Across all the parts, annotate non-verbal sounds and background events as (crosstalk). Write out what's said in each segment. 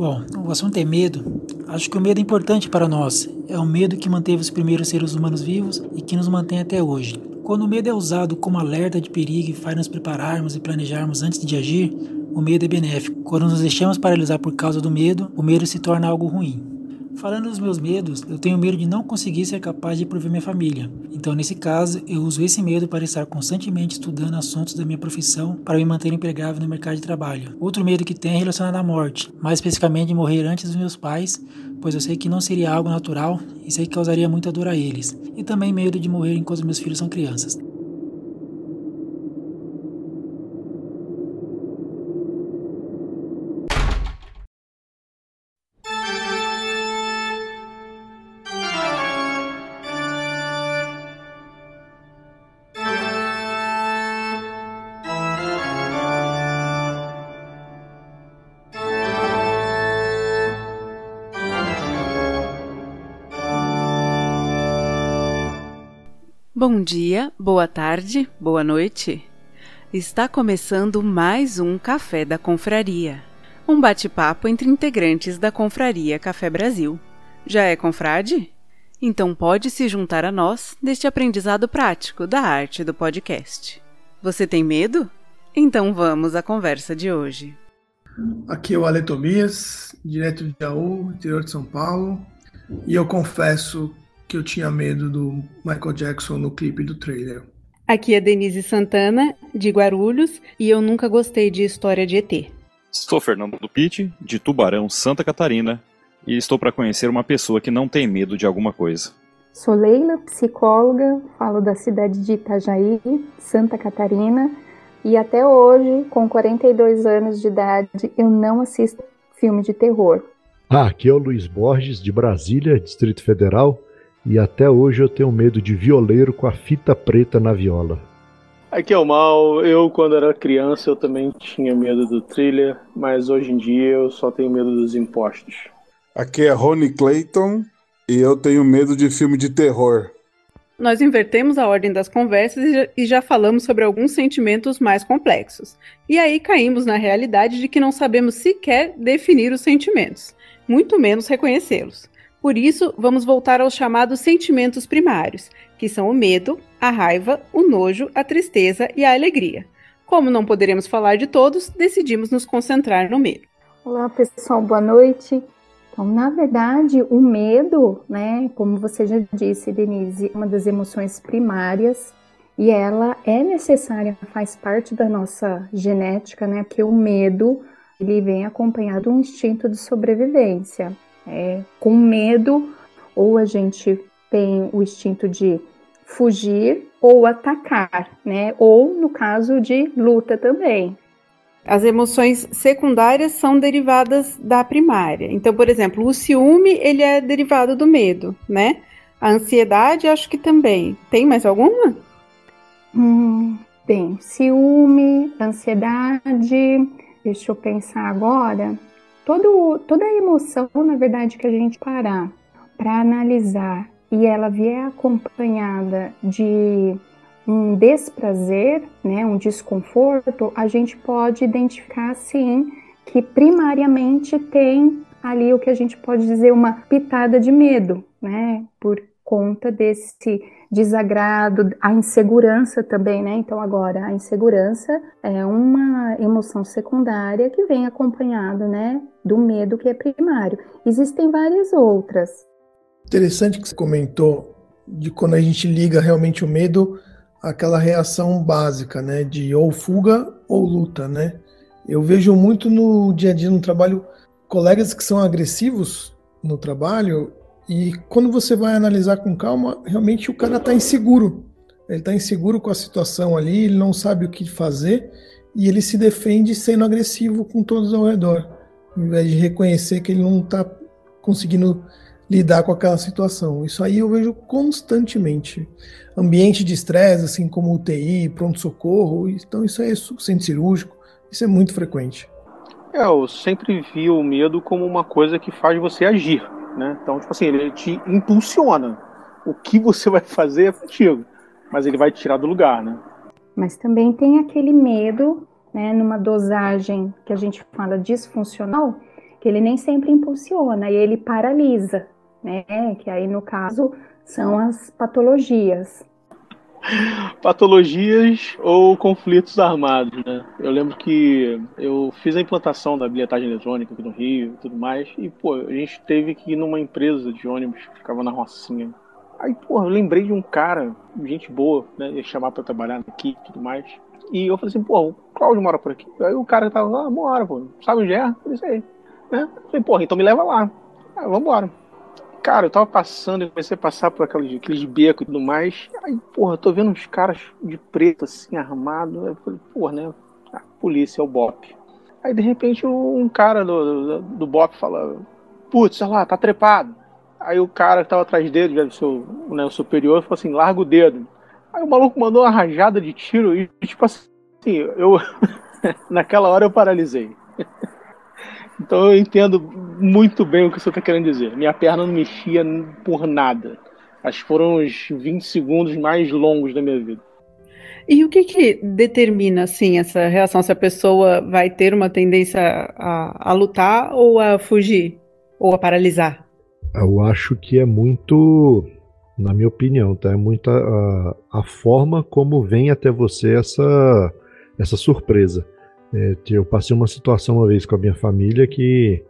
Bom, o assunto é medo. Acho que o medo é importante para nós. É o medo que manteve os primeiros seres humanos vivos e que nos mantém até hoje. Quando o medo é usado como alerta de perigo e faz nos prepararmos e planejarmos antes de agir, o medo é benéfico. Quando nos deixamos paralisar por causa do medo, o medo se torna algo ruim. Falando dos meus medos, eu tenho medo de não conseguir ser capaz de prover minha família. Então, nesse caso, eu uso esse medo para estar constantemente estudando assuntos da minha profissão para me manter empregável no mercado de trabalho. Outro medo que tenho é relacionado à morte, mais especificamente de morrer antes dos meus pais, pois eu sei que não seria algo natural e sei que causaria muita dor a eles. E também medo de morrer enquanto meus filhos são crianças. Bom dia, boa tarde, boa noite. Está começando mais um Café da Confraria. Um bate-papo entre integrantes da Confraria Café Brasil. Já é confrade? Então pode se juntar a nós neste aprendizado prático da arte do podcast. Você tem medo? Então vamos à conversa de hoje. Aqui é o Ale Tobias, direto de Jaú, interior de São Paulo, e eu confesso que eu tinha medo do Michael Jackson no clipe do trailer. Aqui é Denise Santana, de Guarulhos, e eu nunca gostei de história de ET. Sou Fernando Dupitti, de Tubarão, Santa Catarina, e estou para conhecer uma pessoa que não tem medo de alguma coisa. Sou Leila, psicóloga, falo da cidade de Itajaí, Santa Catarina, e até hoje, com 42 anos de idade, eu não assisto filme de terror. Ah, aqui é o Luiz Borges, de Brasília, Distrito Federal, e até hoje eu tenho medo de violeiro com a fita preta na viola. Aqui é o Mal. Eu, quando era criança, eu também tinha medo do thriller, mas hoje em dia eu só tenho medo dos impostos. Aqui é Rony Clayton e eu tenho medo de filme de terror. Nós invertemos a ordem das conversas e já falamos sobre alguns sentimentos mais complexos. E aí caímos na realidade de que não sabemos sequer definir os sentimentos, muito menos reconhecê-los. Por isso, vamos voltar aos chamados sentimentos primários, que são o medo, a raiva, o nojo, a tristeza e a alegria. Como não poderemos falar de todos, decidimos nos concentrar no medo. Olá, pessoal, boa noite. Então, na verdade, o medo, né, como você já disse, Denise, é uma das emoções primárias e ela é necessária, faz parte da nossa genética, né, porque o medo ele vem acompanhado de um instinto de sobrevivência é, com medo, ou a gente tem o instinto de fugir ou atacar, né? Ou no caso de luta também. As emoções secundárias são derivadas da primária. Então, por exemplo, o ciúme, ele é derivado do medo, né? A ansiedade, acho que também. Tem mais alguma? Hum, tem. Ciúme, ansiedade. Deixa eu pensar agora todo, toda a emoção, na verdade, que a gente parar para analisar e ela vier acompanhada de um desprazer, né, um desconforto, a gente pode identificar sim que primariamente tem ali o que a gente pode dizer uma pitada de medo, né, por conta desse desagrado, a insegurança também, né? Então agora a insegurança é uma emoção secundária que vem acompanhado, né, do medo que é primário. Existem várias outras. Interessante que você comentou de quando a gente liga realmente o medo àquela reação básica, né, de ou fuga ou luta, né? Eu vejo muito no dia a dia no trabalho colegas que são agressivos no trabalho e quando você vai analisar com calma, realmente o cara está inseguro. Ele está inseguro com a situação ali, ele não sabe o que fazer e ele se defende sendo agressivo com todos ao redor, ao invés de reconhecer que ele não está conseguindo lidar com aquela situação. Isso aí eu vejo constantemente. Ambiente de estresse, assim como UTI, pronto-socorro, então isso é centro cirúrgico, isso é muito frequente. É, eu sempre vi o medo como uma coisa que faz você agir né? Então, tipo assim, ele te impulsiona. O que você vai fazer é contigo, mas ele vai te tirar do lugar, né? Mas também tem aquele medo, né, numa dosagem que a gente fala disfuncional, que ele nem sempre impulsiona e ele paralisa, né? Que aí no caso são as patologias. Patologias ou conflitos armados, né? Eu lembro que eu fiz a implantação da bilhetagem eletrônica aqui no Rio e tudo mais, e, pô, a gente teve que ir numa empresa de ônibus que ficava na Rocinha. Aí, pô, eu lembrei de um cara, gente boa, né? Ia chamar pra trabalhar aqui e tudo mais. E eu falei assim, pô, o Cláudio mora por aqui. Aí o cara tava lá, ah, mora, pô. Sabe onde é? Eu falei, sei. Né? Falei, porra, então me leva lá. Ah, vambora. Cara, eu tava passando, eu comecei a passar por aqueles, aqueles becos e tudo mais. Aí, porra, tô vendo uns caras de preto, assim, armado. Eu falei, porra, né? A polícia é o BOP. Aí, de repente, um cara do, do, do BOP fala, putz, olha lá, tá trepado. Aí o cara que tava atrás dele, já seu, né, o superior, falou assim, larga o dedo. Aí o maluco mandou uma rajada de tiro e, tipo assim, eu... (laughs) naquela hora eu paralisei. Então eu entendo muito bem o que você está querendo dizer. Minha perna não mexia por nada. Acho que foram os 20 segundos mais longos da minha vida. E o que, que determina, assim, essa reação? Se a pessoa vai ter uma tendência a, a lutar ou a fugir? Ou a paralisar? Eu acho que é muito, na minha opinião, tá? É muito a, a forma como vem até você essa, essa surpresa. É, eu passei uma situação uma vez com a minha família que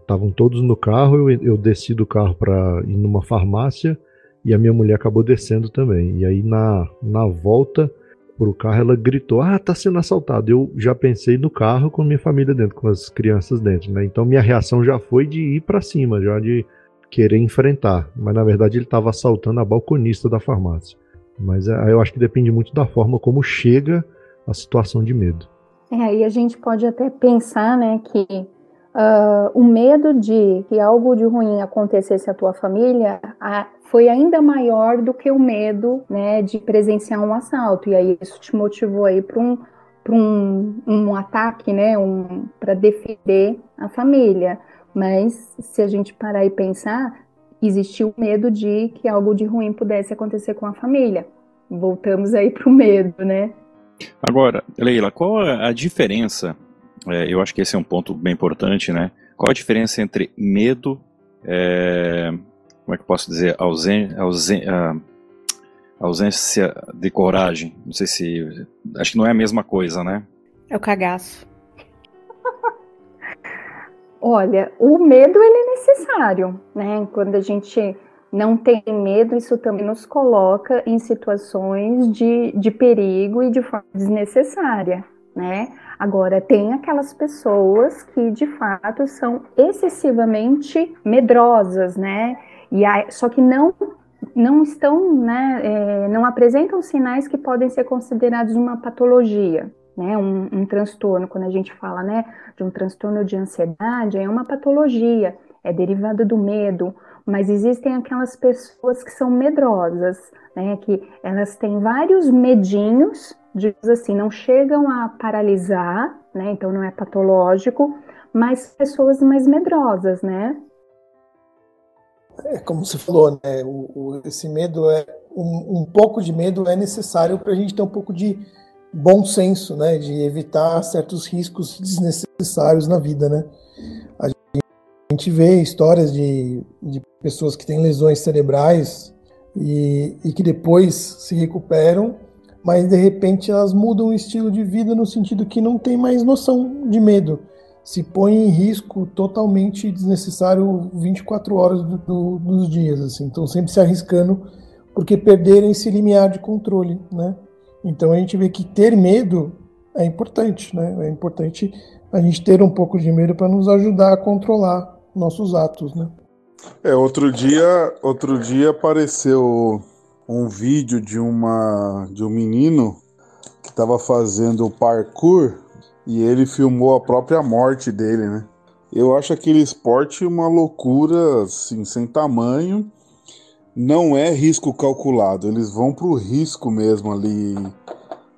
estavam é, todos no carro, eu, eu desci do carro para ir numa farmácia e a minha mulher acabou descendo também. E aí na, na volta pro carro ela gritou: "Ah, tá sendo assaltado". Eu já pensei no carro com minha família dentro, com as crianças dentro, né? Então minha reação já foi de ir para cima, já de querer enfrentar, mas na verdade ele estava assaltando a balconista da farmácia. Mas é, eu acho que depende muito da forma como chega a situação de medo. É, aí a gente pode até pensar, né, que uh, o medo de que algo de ruim acontecesse à tua família a, foi ainda maior do que o medo, né, de presenciar um assalto. E aí isso te motivou aí para um para um, um ataque, né, um, para defender a família. Mas se a gente parar e pensar, existiu medo de que algo de ruim pudesse acontecer com a família. Voltamos aí para o medo, né? Agora, Leila, qual a diferença? É, eu acho que esse é um ponto bem importante, né? Qual a diferença entre medo, é, como é que eu posso dizer, ausen, ausen, ausência de coragem? Não sei se. Acho que não é a mesma coisa, né? É o cagaço. (laughs) Olha, o medo ele é necessário, né? Quando a gente não tem medo, isso também nos coloca em situações de, de perigo e de forma desnecessária, né? Agora, tem aquelas pessoas que de fato são excessivamente medrosas, né? E aí, só que não não estão, né, é, não apresentam sinais que podem ser considerados uma patologia, né, um, um transtorno. Quando a gente fala, né, de um transtorno de ansiedade, é uma patologia, é derivada do medo, mas existem aquelas pessoas que são medrosas, né, que elas têm vários medinhos, diz assim, não chegam a paralisar, né, então não é patológico, mas pessoas mais medrosas, né? É como você falou, né? O, o, esse medo é um, um, pouco de medo é necessário para a gente ter um pouco de bom senso, né? De evitar certos riscos desnecessários na vida, né? A a gente vê histórias de, de pessoas que têm lesões cerebrais e, e que depois se recuperam, mas de repente elas mudam o estilo de vida no sentido que não tem mais noção de medo. Se põe em risco totalmente desnecessário 24 horas do, do, dos dias, assim. Então sempre se arriscando porque perderem esse limiar de controle, né? Então a gente vê que ter medo é importante, né? É importante a gente ter um pouco de medo para nos ajudar a controlar nossos atos, né? É, outro dia, outro dia apareceu um vídeo de uma de um menino que estava fazendo parkour e ele filmou a própria morte dele, né? Eu acho aquele esporte uma loucura, assim, sem tamanho. Não é risco calculado, eles vão pro risco mesmo ali.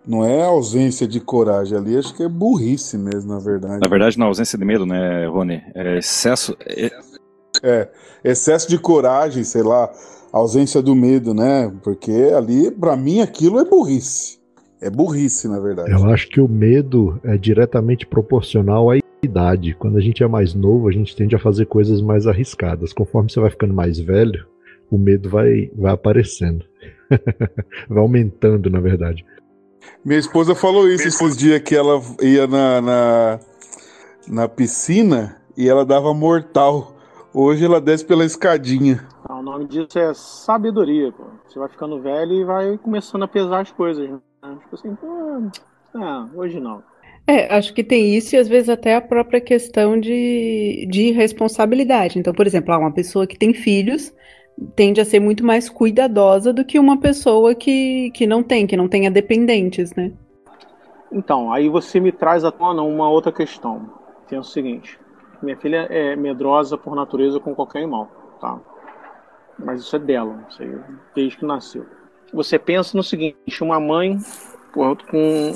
Não é ausência de coragem ali, acho que é burrice mesmo, na verdade. Na verdade, não é ausência de medo, né, Rony? É excesso. É... é, excesso de coragem, sei lá, ausência do medo, né? Porque ali, para mim, aquilo é burrice. É burrice, na verdade. Eu acho que o medo é diretamente proporcional à idade. Quando a gente é mais novo, a gente tende a fazer coisas mais arriscadas. Conforme você vai ficando mais velho, o medo vai, vai aparecendo. (laughs) vai aumentando, na verdade. Minha esposa falou isso esses dias que ela ia na, na, na piscina e ela dava mortal. Hoje ela desce pela escadinha. Ah, o nome disso é sabedoria, pô. Você vai ficando velho e vai começando a pesar as coisas. Né? Tipo assim, pô, ah, hoje não. É, acho que tem isso e às vezes até a própria questão de, de responsabilidade. Então, por exemplo, uma pessoa que tem filhos tende a ser muito mais cuidadosa do que uma pessoa que, que não tem, que não tenha dependentes, né? Então, aí você me traz à tona uma outra questão, que é o seguinte. Minha filha é medrosa por natureza com qualquer animal, tá? Mas isso é dela, não sei, desde que nasceu. Você pensa no seguinte, uma mãe com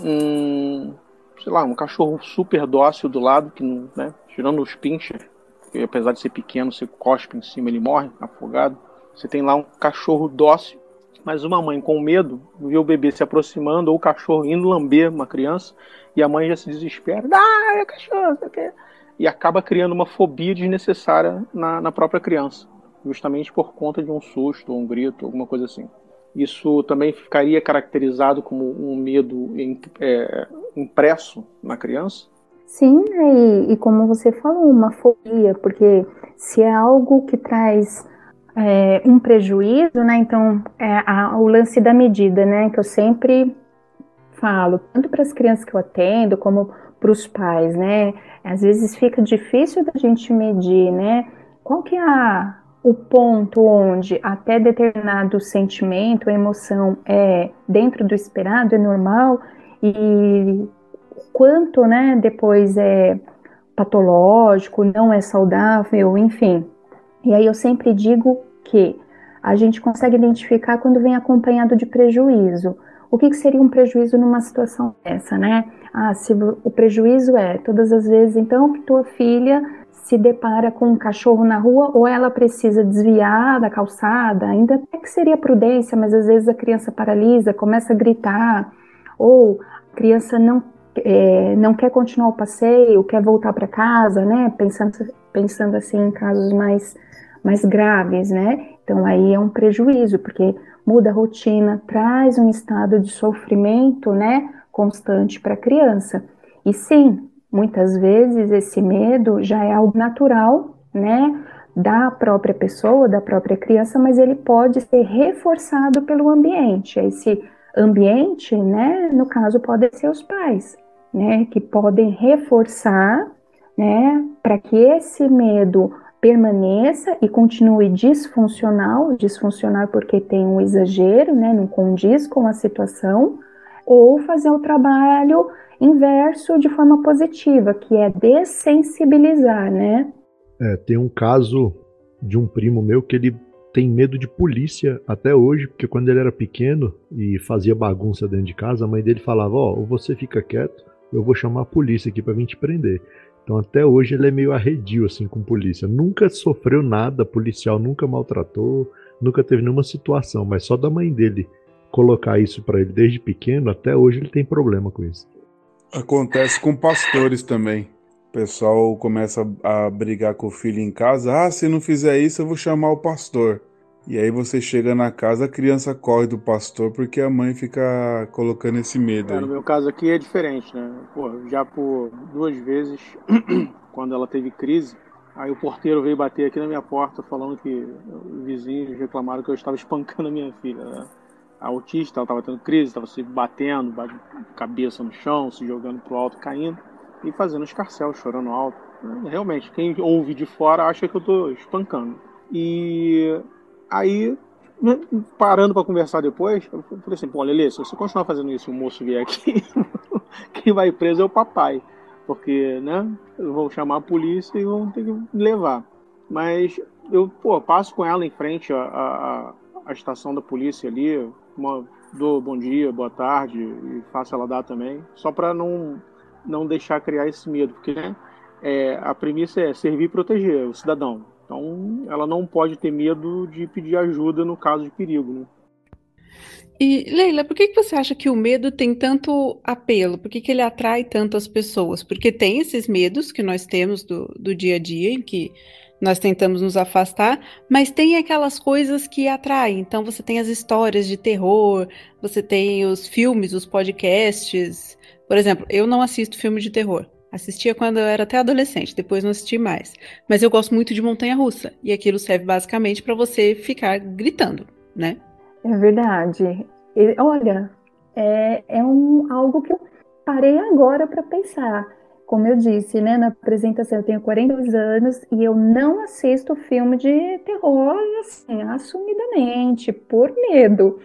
um, sei lá, um cachorro super dócil do lado, que né, tirando os pincher, que apesar de ser pequeno, você cospe em cima, ele morre afogado. Você tem lá um cachorro dócil, mas uma mãe com medo vê o bebê se aproximando ou o cachorro indo lamber uma criança e a mãe já se desespera. Ah, é cachorro, você E acaba criando uma fobia desnecessária na, na própria criança, justamente por conta de um susto, um grito, alguma coisa assim. Isso também ficaria caracterizado como um medo é, impresso na criança? Sim, e, e, como você falou, uma fobia, porque se é algo que traz é, um prejuízo, né? Então, é a, o lance da medida, né? Que eu sempre falo, tanto para as crianças que eu atendo, como para os pais, né? Às vezes fica difícil da gente medir, né? Qual que é a, o ponto onde até determinado sentimento, emoção é dentro do esperado, é normal, e quanto, né, depois é patológico, não é saudável, enfim. E aí eu sempre digo que a gente consegue identificar quando vem acompanhado de prejuízo. O que, que seria um prejuízo numa situação dessa, né? Ah, se o prejuízo é todas as vezes, então, que tua filha se depara com um cachorro na rua ou ela precisa desviar da calçada, ainda até que seria prudência, mas às vezes a criança paralisa, começa a gritar, ou a criança não, é, não quer continuar o passeio, quer voltar para casa, né? Pensando, pensando assim em casos mais, mais graves, né? Então aí é um prejuízo, porque muda a rotina, traz um estado de sofrimento, né? Constante para a criança. E sim, Muitas vezes esse medo já é algo natural, né, da própria pessoa, da própria criança, mas ele pode ser reforçado pelo ambiente. Esse ambiente, né, no caso, podem ser os pais, né, que podem reforçar, né, para que esse medo permaneça e continue disfuncional, disfuncional porque tem um exagero, né, não condiz com a situação, ou fazer o trabalho inverso de forma positiva, que é dessensibilizar, né? É, tem um caso de um primo meu que ele tem medo de polícia até hoje, porque quando ele era pequeno e fazia bagunça dentro de casa, a mãe dele falava: Ó, oh, você fica quieto, eu vou chamar a polícia aqui para vir te prender. Então até hoje ele é meio arredio assim com polícia. Nunca sofreu nada, policial nunca maltratou, nunca teve nenhuma situação, mas só da mãe dele colocar isso para ele desde pequeno, até hoje ele tem problema com isso. Acontece com pastores também. O pessoal começa a brigar com o filho em casa. Ah, se não fizer isso, eu vou chamar o pastor. E aí você chega na casa, a criança corre do pastor porque a mãe fica colocando esse medo. É, no meu caso aqui é diferente, né? Pô, já por duas vezes, (clears throat) quando ela teve crise, aí o porteiro veio bater aqui na minha porta falando que os vizinhos reclamaram que eu estava (laughs) espancando a minha filha. Né? autista, ela estava tendo crise, estava se batendo, cabeça no chão, se jogando pro alto, caindo e fazendo escarcel, chorando alto. Realmente, quem ouve de fora acha que eu estou espancando. E aí, né, parando para conversar depois, eu falei assim: pô, Lelê, se você continuar fazendo isso e o moço vier aqui, (laughs) quem vai preso é o papai. Porque, né, vão chamar a polícia e vão ter que levar. Mas eu, pô, passo com ela em frente à, à, à estação da polícia ali, uma, dou bom dia, boa tarde e faço ela dar também, só para não, não deixar criar esse medo, porque né, é, a premissa é servir e proteger o cidadão. Então, ela não pode ter medo de pedir ajuda no caso de perigo. Né? E, Leila, por que, que você acha que o medo tem tanto apelo? Por que, que ele atrai tanto as pessoas? Porque tem esses medos que nós temos do, do dia a dia, em que nós tentamos nos afastar, mas tem aquelas coisas que atraem. Então você tem as histórias de terror, você tem os filmes, os podcasts. Por exemplo, eu não assisto filme de terror. Assistia quando eu era até adolescente, depois não assisti mais. Mas eu gosto muito de montanha russa, e aquilo serve basicamente para você ficar gritando, né? É verdade. E, olha, é, é um, algo que eu parei agora para pensar. Como eu disse, né, na apresentação, eu tenho 42 anos e eu não assisto filme de terror, assim, assumidamente, por medo.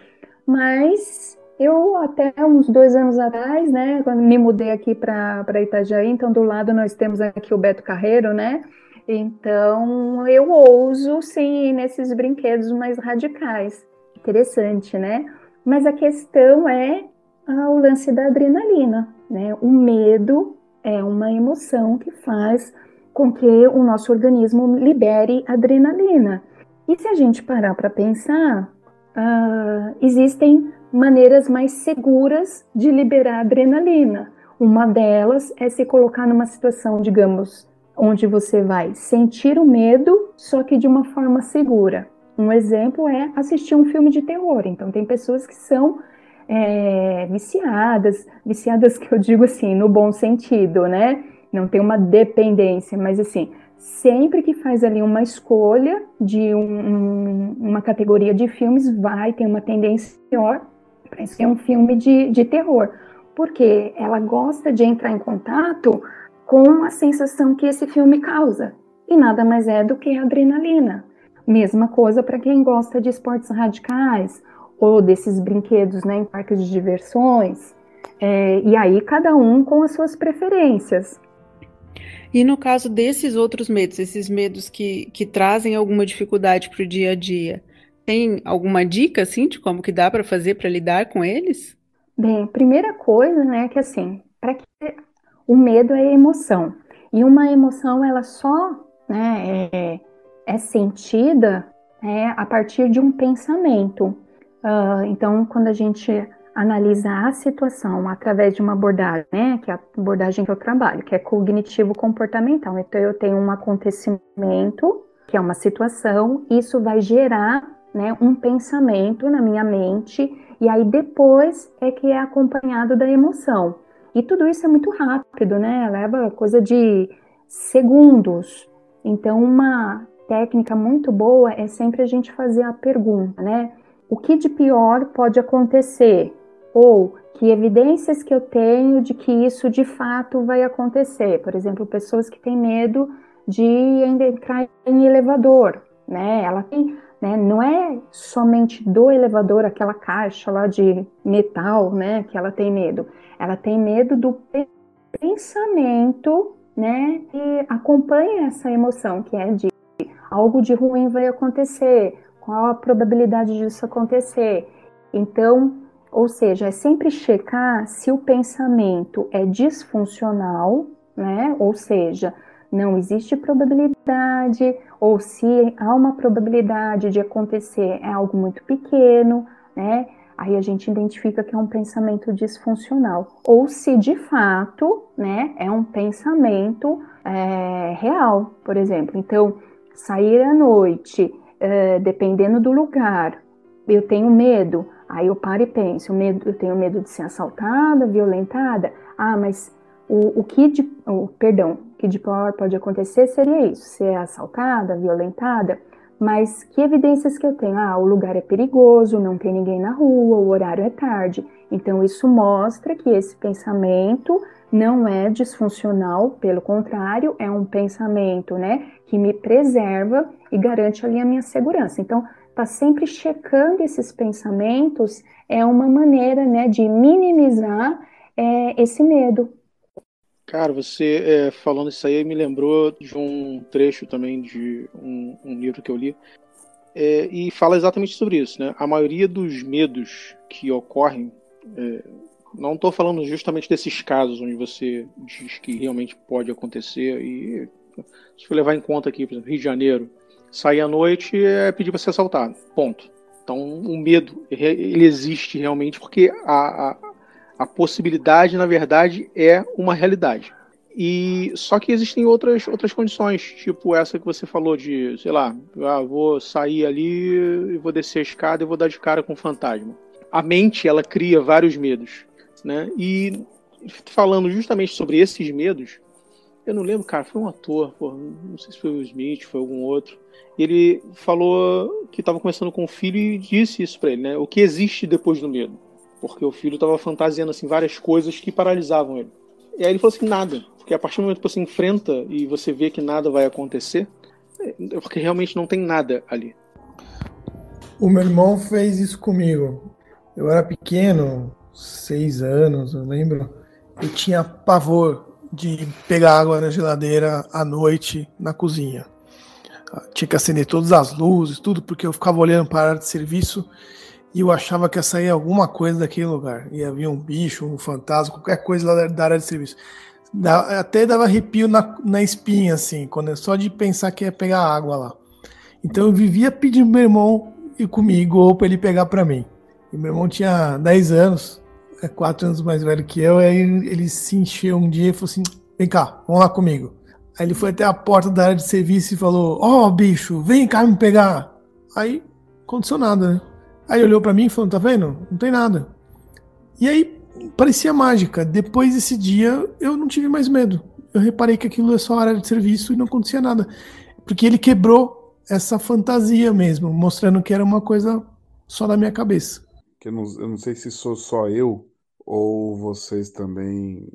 Mas eu, até uns dois anos atrás, né, quando me mudei aqui para Itajaí, então do lado nós temos aqui o Beto Carreiro, né? Então eu ouso sim nesses brinquedos mais radicais interessante, né? Mas a questão é ah, o lance da adrenalina, né? O medo é uma emoção que faz com que o nosso organismo libere adrenalina. E se a gente parar para pensar, uh, existem maneiras mais seguras de liberar adrenalina. Uma delas é se colocar numa situação, digamos, onde você vai sentir o medo, só que de uma forma segura. Um exemplo é assistir um filme de terror. Então, tem pessoas que são é, viciadas, viciadas que eu digo assim, no bom sentido, né? Não tem uma dependência, mas assim, sempre que faz ali uma escolha de um, um, uma categoria de filmes, vai ter uma tendência maior para ser um filme de, de terror. Porque ela gosta de entrar em contato com a sensação que esse filme causa. E nada mais é do que adrenalina. Mesma coisa para quem gosta de esportes radicais ou desses brinquedos né, em parques de diversões. É, e aí cada um com as suas preferências. E no caso desses outros medos, esses medos que, que trazem alguma dificuldade para o dia a dia, tem alguma dica assim de como que dá para fazer para lidar com eles? Bem, primeira coisa, né, que assim, para que o medo é emoção e uma emoção ela só, né, é, é sentida é, a partir de um pensamento. Uh, então, quando a gente analisa a situação através de uma abordagem, né, que é a abordagem que eu trabalho, que é cognitivo-comportamental. Então, eu tenho um acontecimento, que é uma situação, isso vai gerar né, um pensamento na minha mente, e aí depois é que é acompanhado da emoção. E tudo isso é muito rápido, né? Leva coisa de segundos. Então, uma técnica muito boa é sempre a gente fazer a pergunta, né? O que de pior pode acontecer? Ou que evidências que eu tenho de que isso de fato vai acontecer? Por exemplo, pessoas que têm medo de entrar em elevador, né? Ela tem, né? Não é somente do elevador, aquela caixa lá de metal, né? Que ela tem medo. Ela tem medo do pensamento, né? Que acompanha essa emoção, que é de algo de ruim vai acontecer, qual a probabilidade disso acontecer. Então, ou seja, é sempre checar se o pensamento é disfuncional, né? Ou seja, não existe probabilidade, ou se há uma probabilidade de acontecer é algo muito pequeno, né? Aí a gente identifica que é um pensamento disfuncional. Ou se de fato, né, é um pensamento é, real, por exemplo. Então, sair à noite, é, dependendo do lugar, eu tenho medo, aí eu paro e penso, eu, medo, eu tenho medo de ser assaltada, violentada, ah, mas o, o que de, perdão, que de pior pode acontecer seria isso, ser assaltada, violentada, mas que evidências que eu tenho? Ah, o lugar é perigoso, não tem ninguém na rua, o horário é tarde. Então isso mostra que esse pensamento não é disfuncional, pelo contrário, é um pensamento, né, que me preserva e garante ali a minha segurança. Então, tá sempre checando esses pensamentos é uma maneira, né, de minimizar é, esse medo. Cara, você é, falando isso aí me lembrou de um trecho também de um, um livro que eu li é, e fala exatamente sobre isso, né? A maioria dos medos que ocorrem é, não estou falando justamente desses casos onde você diz que realmente pode acontecer e se for levar em conta aqui, por exemplo, Rio de Janeiro, sair à noite é pedir para ser assaltado, ponto. Então, o medo, ele existe realmente porque a, a, a possibilidade, na verdade, é uma realidade. E só que existem outras outras condições, tipo essa que você falou de, sei lá, ah, vou sair ali e vou descer a escada e vou dar de cara com um fantasma. A mente ela cria vários medos, né? E falando justamente sobre esses medos, eu não lembro, cara, foi um ator, não sei se foi o Smith, foi algum outro. Ele falou que estava conversando com o filho e disse isso para ele, né? O que existe depois do medo? Porque o filho estava fantasiando assim várias coisas que paralisavam ele. E aí ele falou assim, nada. Porque a partir do momento que você enfrenta e você vê que nada vai acontecer, é porque realmente não tem nada ali. O meu irmão fez isso comigo. Eu era pequeno, seis anos, eu lembro. Eu tinha pavor de pegar água na geladeira à noite na cozinha. Tinha que acender todas as luzes, tudo, porque eu ficava olhando para a área de serviço e eu achava que ia sair alguma coisa daquele lugar. Ia vir um bicho, um fantasma, qualquer coisa lá da área de serviço. Até dava arrepio na, na espinha, assim, quando é só de pensar que ia pegar água lá. Então eu vivia pedindo meu irmão ir comigo ou para ele pegar para mim. E meu irmão tinha 10 anos, é 4 anos mais velho que eu, aí ele se encheu um dia e falou assim: vem cá, vamos lá comigo. Aí ele foi até a porta da área de serviço e falou: Ó, oh, bicho, vem cá me pegar. Aí aconteceu nada, né? Aí olhou para mim e falou: Tá vendo? Não tem nada. E aí parecia mágica. Depois desse dia eu não tive mais medo. Eu reparei que aquilo é só área de serviço e não acontecia nada. Porque ele quebrou essa fantasia mesmo, mostrando que era uma coisa só da minha cabeça. Eu não, eu não sei se sou só eu ou vocês também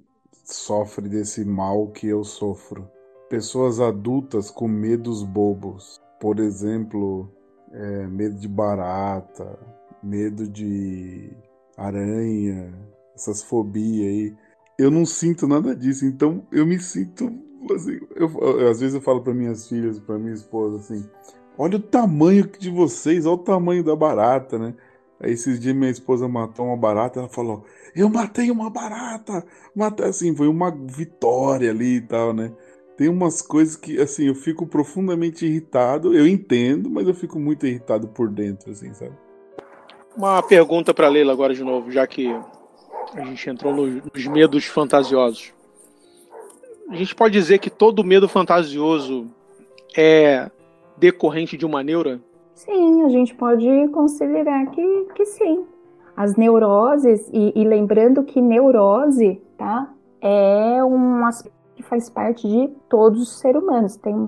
sofrem desse mal que eu sofro. Pessoas adultas com medos bobos. Por exemplo, é, medo de barata, medo de aranha, essas fobias aí. Eu não sinto nada disso, então eu me sinto assim, eu, eu, às vezes eu falo para minhas filhas, para minha esposa assim: "Olha o tamanho de vocês, olha o tamanho da barata, né?" Aí esses dias minha esposa matou uma barata, ela falou: "Eu matei uma barata". Matei assim, foi uma vitória ali e tal, né? Tem umas coisas que, assim, eu fico profundamente irritado. Eu entendo, mas eu fico muito irritado por dentro, assim, sabe? Uma pergunta para Leila agora de novo, já que a gente entrou nos medos fantasiosos. A gente pode dizer que todo medo fantasioso é decorrente de uma neura? Sim, a gente pode considerar que, que sim. As neuroses, e, e lembrando que neurose, tá? É um aspecto que faz parte de todos os seres humanos. Tem,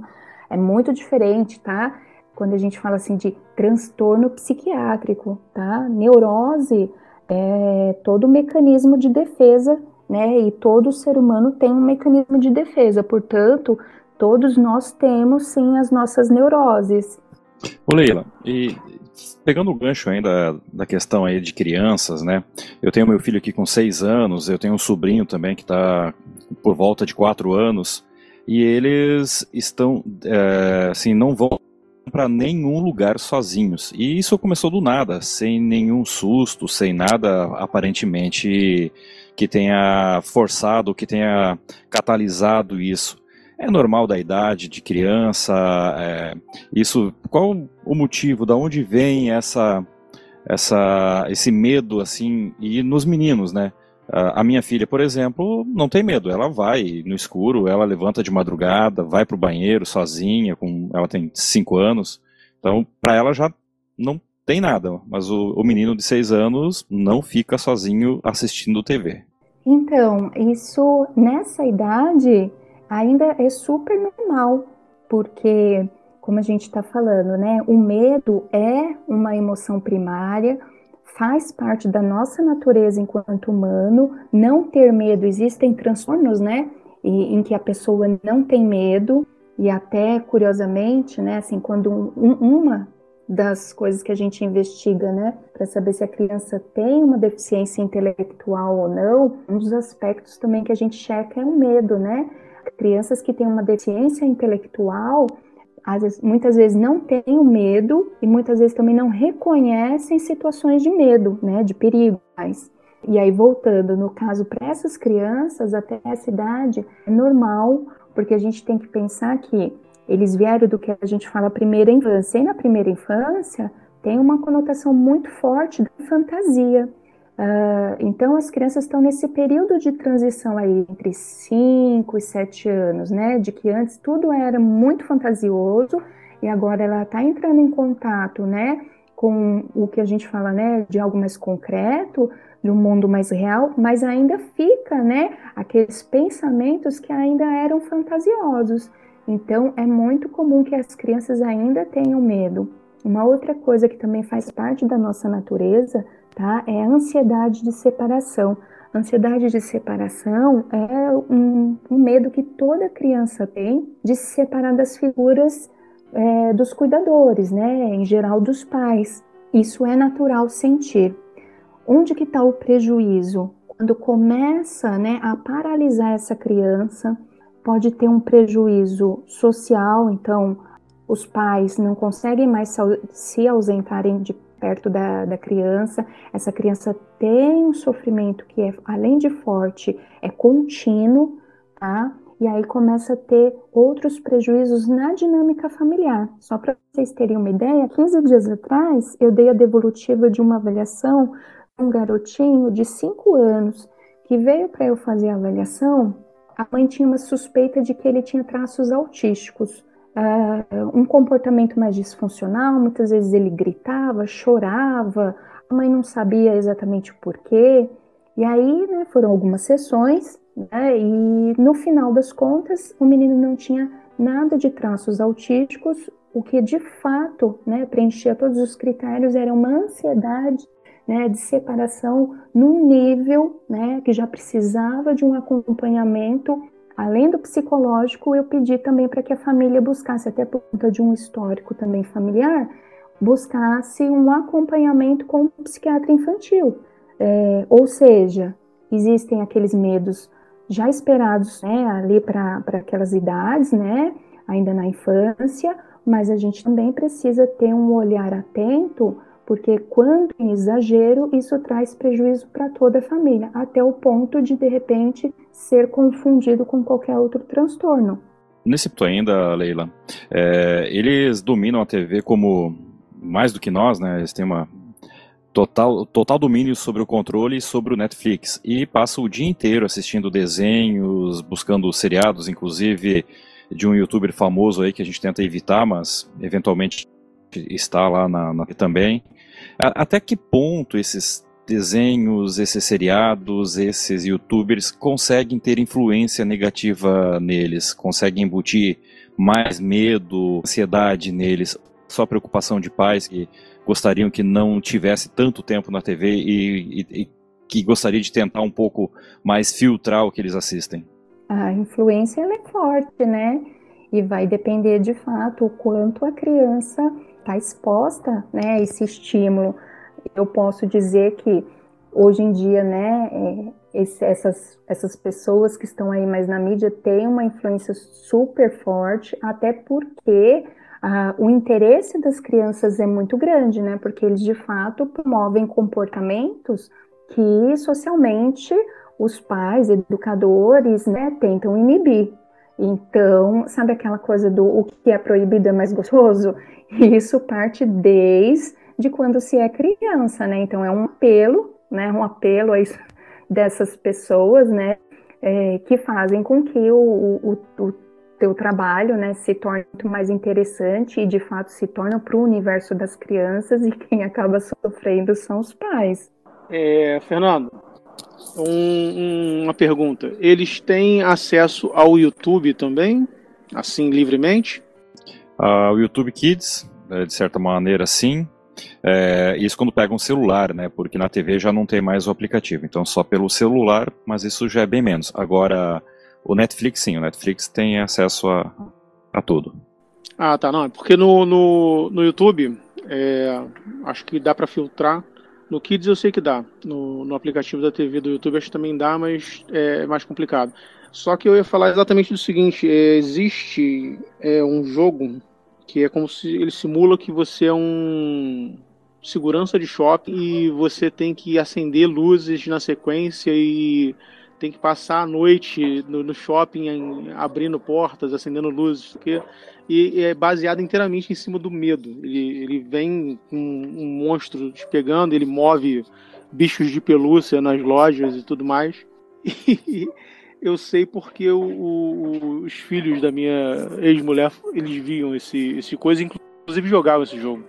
é muito diferente, tá? Quando a gente fala assim de transtorno psiquiátrico, tá? Neurose é todo mecanismo de defesa, né? E todo ser humano tem um mecanismo de defesa. Portanto, todos nós temos sim as nossas neuroses. Ô Leila, e pegando o gancho ainda da questão aí de crianças, né? Eu tenho meu filho aqui com seis anos, eu tenho um sobrinho também que está por volta de quatro anos, e eles estão, é, assim, não vão para nenhum lugar sozinhos. E isso começou do nada, sem nenhum susto, sem nada aparentemente que tenha forçado, que tenha catalisado isso. É normal da idade de criança. É, isso, qual o motivo? Da onde vem essa, essa, esse medo assim? E nos meninos, né? A minha filha, por exemplo, não tem medo. Ela vai no escuro, ela levanta de madrugada, vai para o banheiro sozinha. Com, ela tem cinco anos, então para ela já não tem nada. Mas o, o menino de seis anos não fica sozinho assistindo TV. Então, isso nessa idade ainda é super normal, porque, como a gente está falando, né, o medo é uma emoção primária faz parte da nossa natureza enquanto humano. Não ter medo, existem transtornos, né? Em que a pessoa não tem medo, e até curiosamente, né? Assim, quando um, uma das coisas que a gente investiga, né, para saber se a criança tem uma deficiência intelectual ou não, um dos aspectos também que a gente checa é o medo, né? Crianças que têm uma deficiência intelectual, vezes, muitas vezes não têm o medo e muitas vezes também não reconhecem situações de medo, né, de perigo. E aí, voltando, no caso, para essas crianças, até essa idade, é normal, porque a gente tem que pensar que eles vieram do que a gente fala primeira infância. E na primeira infância, tem uma conotação muito forte da fantasia. Uh, então, as crianças estão nesse período de transição aí entre 5 e 7 anos, né? De que antes tudo era muito fantasioso e agora ela está entrando em contato, né? Com o que a gente fala, né? De algo mais concreto, de um mundo mais real, mas ainda fica, né? Aqueles pensamentos que ainda eram fantasiosos. Então, é muito comum que as crianças ainda tenham medo. Uma outra coisa que também faz parte da nossa natureza, tá? É a ansiedade de separação. ansiedade de separação é um, um, medo que toda criança tem de se separar das figuras é, dos cuidadores, né? Em geral dos pais. Isso é natural sentir. Onde que está o prejuízo? Quando começa, né, a paralisar essa criança, pode ter um prejuízo social, então os pais não conseguem mais se ausentarem de perto da, da criança, essa criança tem um sofrimento que é, além de forte, é contínuo, tá? E aí começa a ter outros prejuízos na dinâmica familiar. Só para vocês terem uma ideia, 15 dias atrás eu dei a devolutiva de uma avaliação um garotinho de 5 anos que veio para eu fazer a avaliação a mãe tinha uma suspeita de que ele tinha traços autísticos. Uh, um comportamento mais disfuncional, muitas vezes ele gritava, chorava, a mãe não sabia exatamente o porquê. E aí, né, foram algumas sessões, né, e no final das contas, o menino não tinha nada de traços autísticos, o que de fato né, preenchia todos os critérios era uma ansiedade né, de separação num nível né, que já precisava de um acompanhamento. Além do psicológico, eu pedi também para que a família buscasse, até por conta de um histórico também familiar, buscasse um acompanhamento com o psiquiatra infantil. É, ou seja, existem aqueles medos já esperados né, ali para aquelas idades, né, ainda na infância, mas a gente também precisa ter um olhar atento porque quando em exagero, isso traz prejuízo para toda a família, até o ponto de, de repente, ser confundido com qualquer outro transtorno. Nesse ponto ainda, Leila, é, eles dominam a TV como mais do que nós, né? Eles têm uma total, total domínio sobre o controle sobre o Netflix e passam o dia inteiro assistindo desenhos, buscando seriados, inclusive de um youtuber famoso aí que a gente tenta evitar, mas eventualmente está lá na, na também. Até que ponto esses desenhos, esses seriados, esses youtubers conseguem ter influência negativa neles, conseguem embutir mais medo, ansiedade neles, só preocupação de pais que gostariam que não tivesse tanto tempo na TV e, e, e que gostaria de tentar um pouco mais filtrar o que eles assistem? A influência é forte, né? E vai depender de fato o quanto a criança está exposta né, a esse estímulo. Eu posso dizer que hoje em dia, né, é, esse, essas, essas pessoas que estão aí mais na mídia têm uma influência super forte, até porque ah, o interesse das crianças é muito grande, né? Porque eles de fato promovem comportamentos que socialmente os pais, educadores, né, tentam inibir. Então, sabe aquela coisa do o que é proibido é mais gostoso? Isso parte desde quando se é criança, né? Então, é um apelo, né? Um apelo a (laughs) dessas pessoas, né? É, que fazem com que o, o, o teu trabalho, né, se torne muito mais interessante e, de fato, se torna para o universo das crianças e quem acaba sofrendo são os pais. É, Fernando, um, uma pergunta. Eles têm acesso ao YouTube também? Assim, livremente? Uh, o YouTube Kids, é, de certa maneira, sim. É, isso quando pega um celular, né? Porque na TV já não tem mais o aplicativo. Então só pelo celular, mas isso já é bem menos. Agora, o Netflix sim, o Netflix tem acesso a, a tudo. Ah, tá. Não, é porque no, no, no YouTube, é, acho que dá para filtrar no Kids eu sei que dá. No, no aplicativo da TV do YouTube acho que também dá, mas é mais complicado. Só que eu ia falar exatamente do seguinte: é, existe é, um jogo que é como se ele simula que você é um segurança de shopping e você tem que acender luzes na sequência e tem que passar a noite no, no shopping em, abrindo portas, acendendo luzes, porque, e, e, é baseado inteiramente em cima do medo. Ele, ele vem com um monstro te pegando, ele move bichos de pelúcia nas lojas e tudo mais. (laughs) E eu sei porque o, o, os filhos da minha ex-mulher, eles viam esse, esse coisa, inclusive jogavam esse jogo.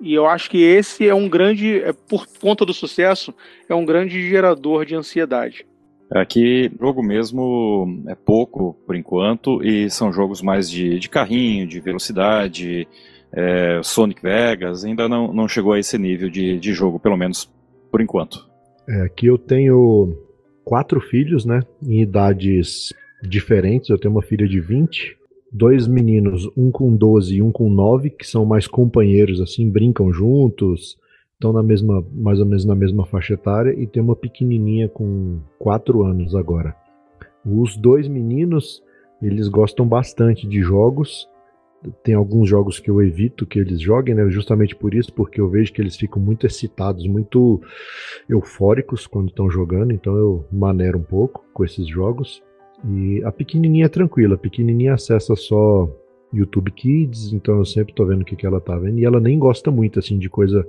E eu acho que esse é um grande, é, por conta do sucesso, é um grande gerador de ansiedade. Aqui, jogo mesmo é pouco por enquanto, e são jogos mais de, de carrinho, de velocidade, é, Sonic Vegas, ainda não, não chegou a esse nível de, de jogo, pelo menos por enquanto. É, aqui eu tenho quatro filhos, né, em idades diferentes. Eu tenho uma filha de 20, dois meninos, um com 12 e um com 9, que são mais companheiros, assim, brincam juntos, estão na mesma, mais ou menos na mesma faixa etária, e tem uma pequenininha com 4 anos agora. Os dois meninos, eles gostam bastante de jogos, tem alguns jogos que eu evito que eles joguem, né? Justamente por isso, porque eu vejo que eles ficam muito excitados, muito eufóricos quando estão jogando, então eu maneiro um pouco com esses jogos. E a pequenininha é tranquila, a pequenininha acessa só YouTube Kids, então eu sempre tô vendo o que, que ela tá vendo. E ela nem gosta muito, assim, de coisa.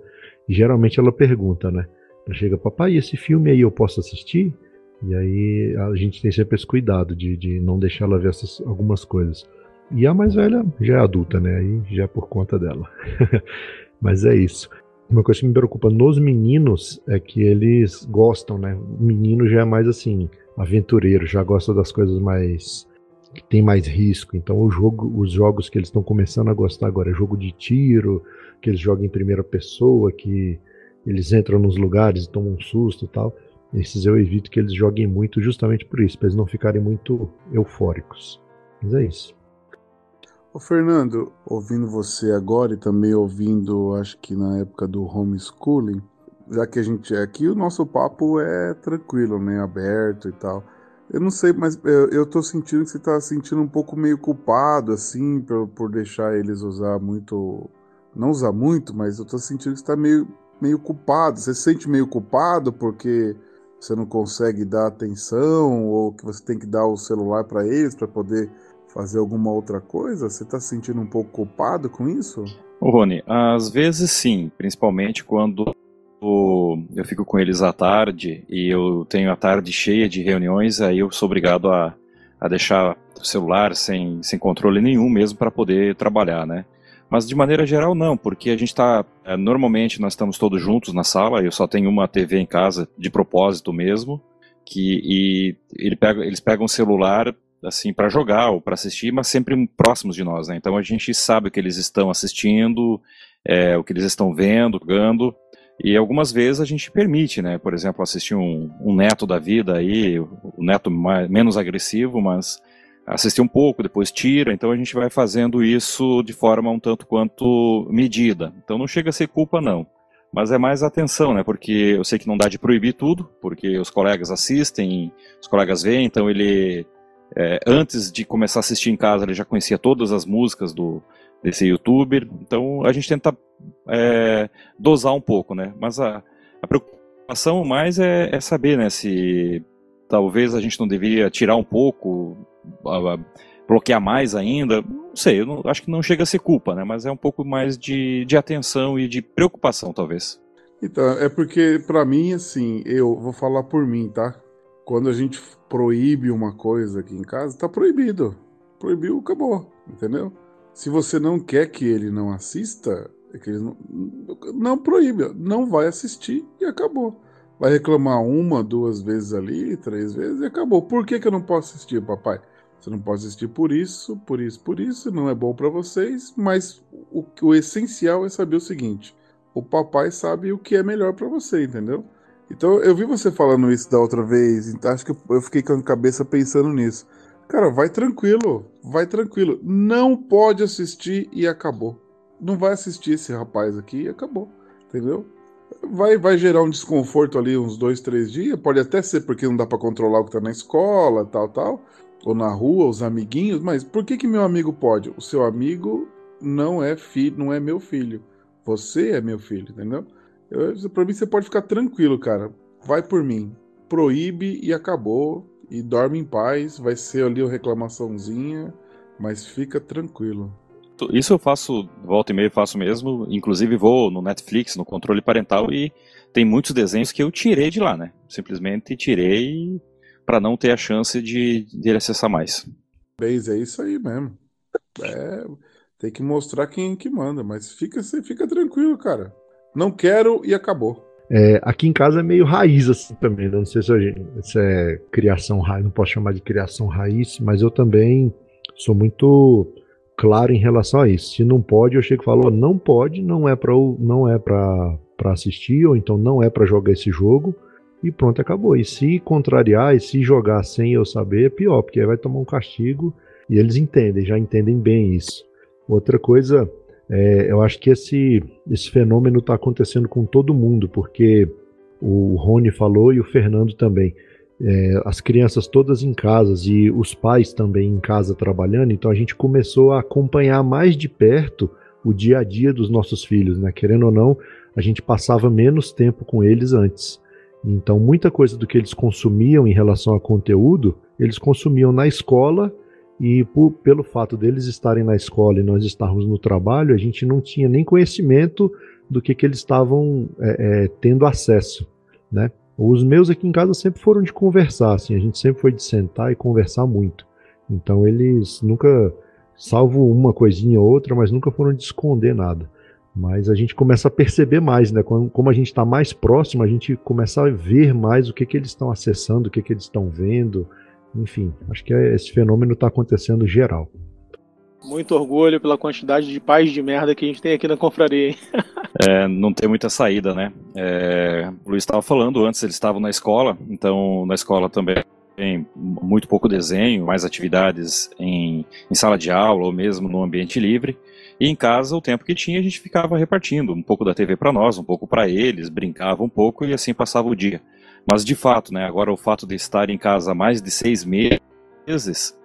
Geralmente ela pergunta, né? Ela chega, papai, esse filme aí eu posso assistir? E aí a gente tem sempre esse cuidado de, de não deixar ela ver essas, algumas coisas. E a mais velha já é adulta, né? Aí já é por conta dela. (laughs) Mas é isso. Uma coisa que me preocupa nos meninos é que eles gostam, né? O menino já é mais assim, aventureiro, já gosta das coisas mais que tem mais risco. Então jogo, os jogos que eles estão começando a gostar agora é jogo de tiro, que eles jogam em primeira pessoa, que eles entram nos lugares e tomam um susto e tal. Esses eu evito que eles joguem muito justamente por isso, para eles não ficarem muito eufóricos. Mas é isso. Ô Fernando, ouvindo você agora e também ouvindo, acho que na época do homeschooling, já que a gente é aqui, o nosso papo é tranquilo, né? Aberto e tal. Eu não sei, mas eu, eu tô sentindo que você tá sentindo um pouco meio culpado, assim, por, por deixar eles usar muito. Não usar muito, mas eu tô sentindo que você tá meio, meio culpado. Você se sente meio culpado porque você não consegue dar atenção ou que você tem que dar o celular para eles para poder fazer alguma outra coisa? Você tá se sentindo um pouco culpado com isso? Ô Rony, às vezes sim, principalmente quando eu fico com eles à tarde e eu tenho a tarde cheia de reuniões, aí eu sou obrigado a, a deixar o celular sem, sem controle nenhum mesmo para poder trabalhar, né? Mas de maneira geral não, porque a gente está é, normalmente nós estamos todos juntos na sala. Eu só tenho uma TV em casa de propósito mesmo, que e ele pega, eles pegam o celular assim para jogar ou para assistir, mas sempre próximos de nós, né? Então a gente sabe o que eles estão assistindo, é, o que eles estão vendo, jogando. E algumas vezes a gente permite, né? Por exemplo, assistir um, um neto da vida aí, o neto mais, menos agressivo, mas assistir um pouco, depois tira. Então a gente vai fazendo isso de forma um tanto quanto medida. Então não chega a ser culpa, não. Mas é mais atenção, né? Porque eu sei que não dá de proibir tudo, porque os colegas assistem, os colegas veem, então ele. É, antes de começar a assistir em casa, ele já conhecia todas as músicas do, desse youtuber. Então a gente tenta é, dosar um pouco, né? Mas a, a preocupação mais é, é, saber, né, se talvez a gente não deveria tirar um pouco, a, a, bloquear mais ainda. Não sei, eu não, acho que não chega a ser culpa, né? Mas é um pouco mais de, de atenção e de preocupação, talvez. Então, é porque para mim, assim, eu vou falar por mim, tá? Quando a gente proíbe uma coisa aqui em casa, tá proibido. Proibiu, acabou, entendeu? Se você não quer que ele não assista, é que ele não, não proíbe, não vai assistir e acabou. Vai reclamar uma, duas vezes ali, três vezes e acabou. Por que, que eu não posso assistir, papai? Você não pode assistir por isso, por isso, por isso, não é bom para vocês, mas o, o essencial é saber o seguinte: o papai sabe o que é melhor para você, entendeu? Então eu vi você falando isso da outra vez, então acho que eu fiquei com a cabeça pensando nisso. Cara, vai tranquilo, vai tranquilo. Não pode assistir e acabou. Não vai assistir esse rapaz aqui e acabou, entendeu? Vai, vai gerar um desconforto ali uns dois, três dias. Pode até ser porque não dá para controlar o que tá na escola, tal, tal, ou na rua, os amiguinhos. Mas por que que meu amigo pode? O seu amigo não é filho, não é meu filho. Você é meu filho, entendeu? Para mim você pode ficar tranquilo, cara. Vai por mim proíbe e acabou. E dorme em paz, vai ser ali uma reclamaçãozinha, mas fica tranquilo. Isso eu faço, volta e meia faço mesmo, inclusive vou no Netflix, no controle parental e tem muitos desenhos que eu tirei de lá, né? Simplesmente tirei para não ter a chance de, de ele acessar mais. Base, é isso aí mesmo. É, tem que mostrar quem que manda, mas fica, fica tranquilo, cara. Não quero e acabou. É, aqui em casa é meio raiz assim também. Né? Não sei se, gente, se é criação raiz, não posso chamar de criação raiz, mas eu também sou muito claro em relação a isso. Se não pode, eu chego e falo, não pode, não é para não é para assistir ou então não é para jogar esse jogo e pronto, acabou. E se contrariar e se jogar sem eu saber, é pior, porque aí vai tomar um castigo e eles entendem, já entendem bem isso. Outra coisa, é, eu acho que esse, esse fenômeno está acontecendo com todo mundo, porque o Rony falou e o Fernando também. É, as crianças todas em casa e os pais também em casa trabalhando, então a gente começou a acompanhar mais de perto o dia a dia dos nossos filhos, né? Querendo ou não, a gente passava menos tempo com eles antes. Então, muita coisa do que eles consumiam em relação a conteúdo, eles consumiam na escola e por, pelo fato deles estarem na escola e nós estarmos no trabalho, a gente não tinha nem conhecimento do que, que eles estavam é, é, tendo acesso, né? Os meus aqui em casa sempre foram de conversar, assim, a gente sempre foi de sentar e conversar muito. Então eles nunca, salvo uma coisinha ou outra, mas nunca foram de esconder nada. Mas a gente começa a perceber mais, né? Como a gente está mais próximo, a gente começa a ver mais o que, que eles estão acessando, o que, que eles estão vendo. Enfim, acho que esse fenômeno está acontecendo geral. Muito orgulho pela quantidade de pais de merda que a gente tem aqui na confraria. Hein? (laughs) É, não tem muita saída, né? É, o Luiz estava falando antes, eles estavam na escola, então na escola também tem muito pouco desenho, mais atividades em, em sala de aula ou mesmo no ambiente livre. E em casa, o tempo que tinha, a gente ficava repartindo um pouco da TV para nós, um pouco para eles, brincava um pouco e assim passava o dia. Mas de fato, né, agora o fato de estar em casa mais de seis meses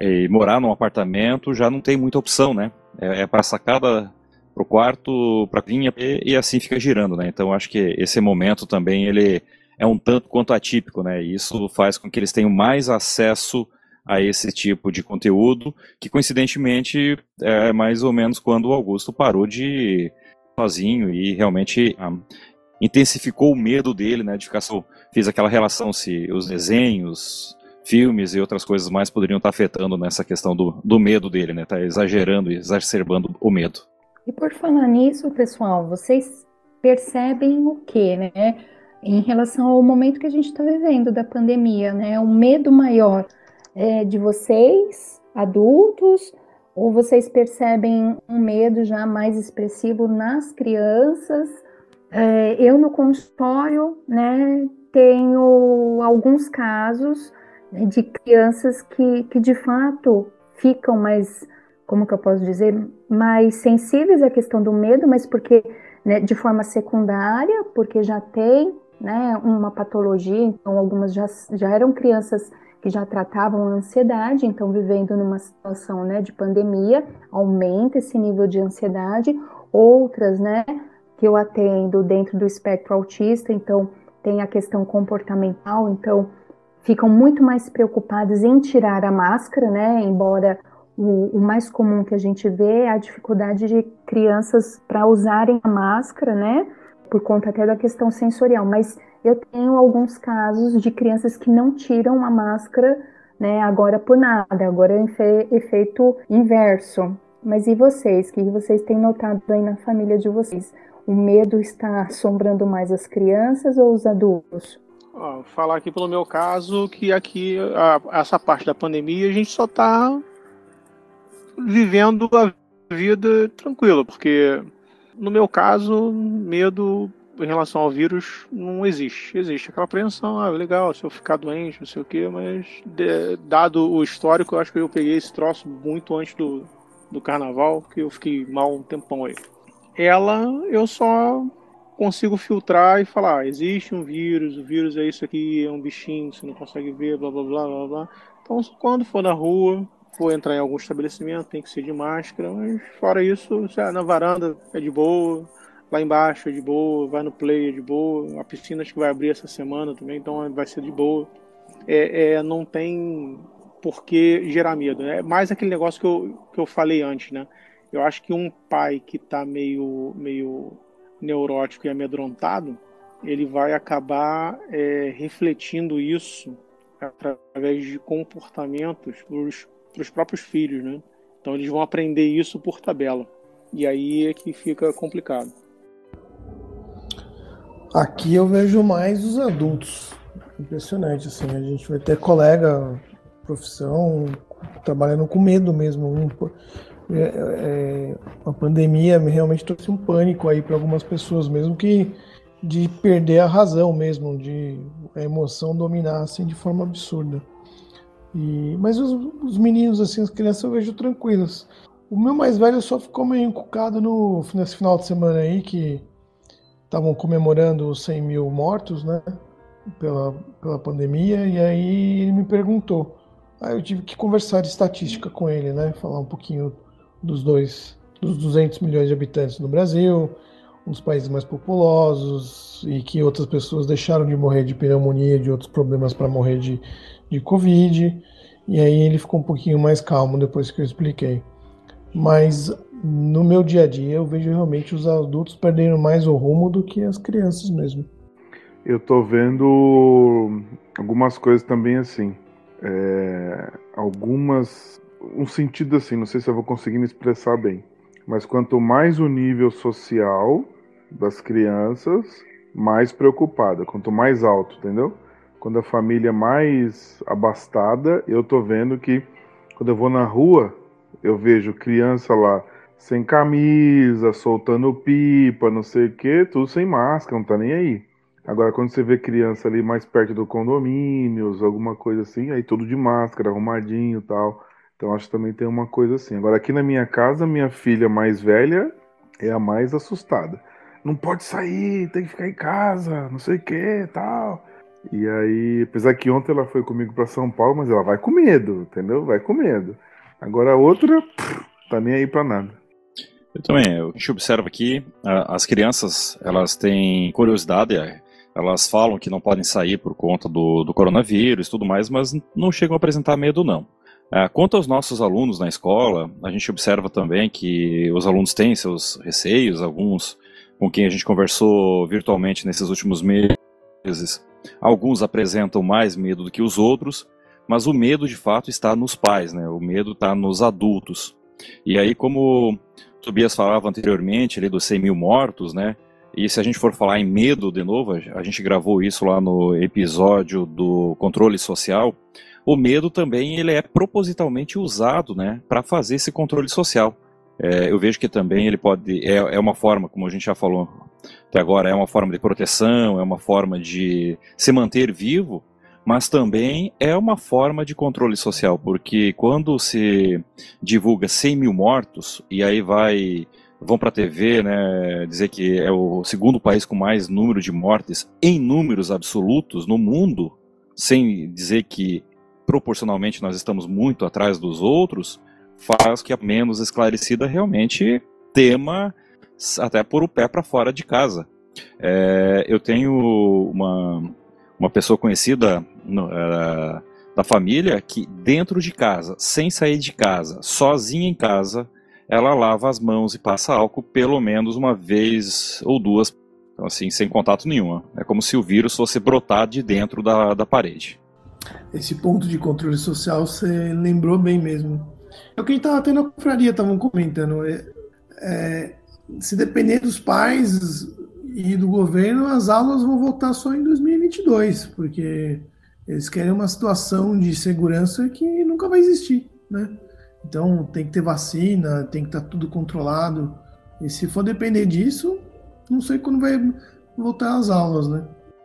e morar num apartamento já não tem muita opção, né? É, é para sacada pro quarto, para vinha e, e assim fica girando, né? Então acho que esse momento também ele é um tanto quanto atípico, né? E isso faz com que eles tenham mais acesso a esse tipo de conteúdo, que coincidentemente é mais ou menos quando o Augusto parou de sozinho e realmente um, intensificou o medo dele, né, de ficar só, fez aquela relação se os desenhos, filmes e outras coisas mais poderiam estar afetando nessa questão do, do medo dele, né, tá exagerando e exacerbando o medo. E por falar nisso, pessoal, vocês percebem o que, né, em relação ao momento que a gente está vivendo da pandemia, né, um medo maior é, de vocês, adultos, ou vocês percebem um medo já mais expressivo nas crianças? É, eu no consultório, né, tenho alguns casos de crianças que, que de fato ficam mais, como que eu posso dizer, mais sensíveis à questão do medo, mas porque né, de forma secundária, porque já tem né, uma patologia, então algumas já, já eram crianças que já tratavam ansiedade, então vivendo numa situação né, de pandemia, aumenta esse nível de ansiedade. Outras, né, que eu atendo dentro do espectro autista, então tem a questão comportamental, então ficam muito mais preocupadas em tirar a máscara, né, embora o, o mais comum que a gente vê é a dificuldade de crianças para usarem a máscara, né, por conta até da questão sensorial, mas eu tenho alguns casos de crianças que não tiram a máscara, né, agora por nada, agora é efeito inverso. Mas e vocês? O que vocês têm notado aí na família de vocês? O medo está assombrando mais as crianças ou os adultos? Ó, falar aqui pelo meu caso que aqui a, essa parte da pandemia a gente só está vivendo a vida tranquila, porque no meu caso medo em relação ao vírus não existe. Existe aquela apreensão, ah, legal, se eu ficar doente, não sei o que, mas de, dado o histórico, eu acho que eu peguei esse troço muito antes do, do carnaval, que eu fiquei mal um tempão aí. Ela, eu só consigo filtrar e falar, ah, existe um vírus, o vírus é isso aqui, é um bichinho, você não consegue ver, blá blá blá blá blá. Então, quando for na rua, for entrar em algum estabelecimento, tem que ser de máscara, mas fora isso, na varanda é de boa lá embaixo é de boa, vai no play é de boa, a piscina acho que vai abrir essa semana também, então vai ser de boa. É, é não tem por que gerar medo. É mais aquele negócio que eu, que eu falei antes, né? Eu acho que um pai que está meio, meio neurótico e amedrontado, ele vai acabar é, refletindo isso através de comportamentos para os próprios filhos, né? Então eles vão aprender isso por tabela. E aí é que fica complicado. Aqui eu vejo mais os adultos. Impressionante, assim. A gente vai ter colega, profissão, trabalhando com medo mesmo. É, é, a pandemia realmente trouxe um pânico aí para algumas pessoas, mesmo que de perder a razão mesmo, de a emoção dominar assim de forma absurda. E, mas os, os meninos, assim, as crianças eu vejo tranquilas. O meu mais velho só ficou meio encucado no, nesse final de semana aí, que estavam comemorando os 100 mil mortos, né? Pela, pela pandemia, e aí ele me perguntou. Aí eu tive que conversar de estatística com ele, né? Falar um pouquinho dos dois, dos 200 milhões de habitantes no Brasil, um dos países mais populosos, e que outras pessoas deixaram de morrer de pneumonia, de outros problemas para morrer de, de Covid. E aí ele ficou um pouquinho mais calmo depois que eu expliquei. Mas no meu dia a dia eu vejo realmente os adultos perdendo mais o rumo do que as crianças mesmo. Eu tô vendo algumas coisas também assim. É, algumas. Um sentido assim, não sei se eu vou conseguir me expressar bem. Mas quanto mais o nível social das crianças, mais preocupada. Quanto mais alto, entendeu? Quando a família é mais abastada, eu tô vendo que quando eu vou na rua, eu vejo criança lá sem camisa, soltando pipa, não sei o que, tudo sem máscara, não tá nem aí. Agora, quando você vê criança ali mais perto do condomínios, alguma coisa assim, aí tudo de máscara, arrumadinho e tal. Então, acho que também tem uma coisa assim. Agora, aqui na minha casa, minha filha mais velha é a mais assustada. Não pode sair, tem que ficar em casa, não sei o que tal. E aí, apesar que ontem ela foi comigo para São Paulo, mas ela vai com medo, entendeu? Vai com medo. Agora a outra, pff, tá nem aí para nada. Eu também, a gente observa aqui, as crianças, elas têm curiosidade, é, elas falam que não podem sair por conta do, do coronavírus tudo mais, mas não chegam a apresentar medo não. É, quanto aos nossos alunos na escola, a gente observa também que os alunos têm seus receios, alguns com quem a gente conversou virtualmente nesses últimos meses, alguns apresentam mais medo do que os outros, mas o medo de fato está nos pais, né? O medo está nos adultos. E aí, como Tobias falava anteriormente ali dos 100 mil mortos, né? E se a gente for falar em medo de novo, a gente gravou isso lá no episódio do controle social. O medo também ele é propositalmente usado, né, para fazer esse controle social. É, eu vejo que também ele pode é, é uma forma, como a gente já falou até agora, é uma forma de proteção, é uma forma de se manter vivo, mas também é uma forma de controle social, porque quando se divulga 100 mil mortos, e aí vai vão para a TV né, dizer que é o segundo país com mais número de mortes em números absolutos no mundo, sem dizer que proporcionalmente nós estamos muito atrás dos outros, faz que a menos esclarecida realmente tema até por o pé para fora de casa. É, eu tenho uma, uma pessoa conhecida no, da família que dentro de casa, sem sair de casa, sozinha em casa, ela lava as mãos e passa álcool pelo menos uma vez ou duas, assim, sem contato nenhum. É como se o vírus fosse brotar de dentro da, da parede. Esse ponto de controle social você lembrou bem mesmo. É o que a gente estava tendo a confraria, estavam comentando. É, é, se depender dos pais, e do governo, as aulas vão voltar só em 2022, porque eles querem uma situação de segurança que nunca vai existir, né? Então tem que ter vacina, tem que estar tá tudo controlado. E se for depender disso, não sei quando vai voltar às aulas, né?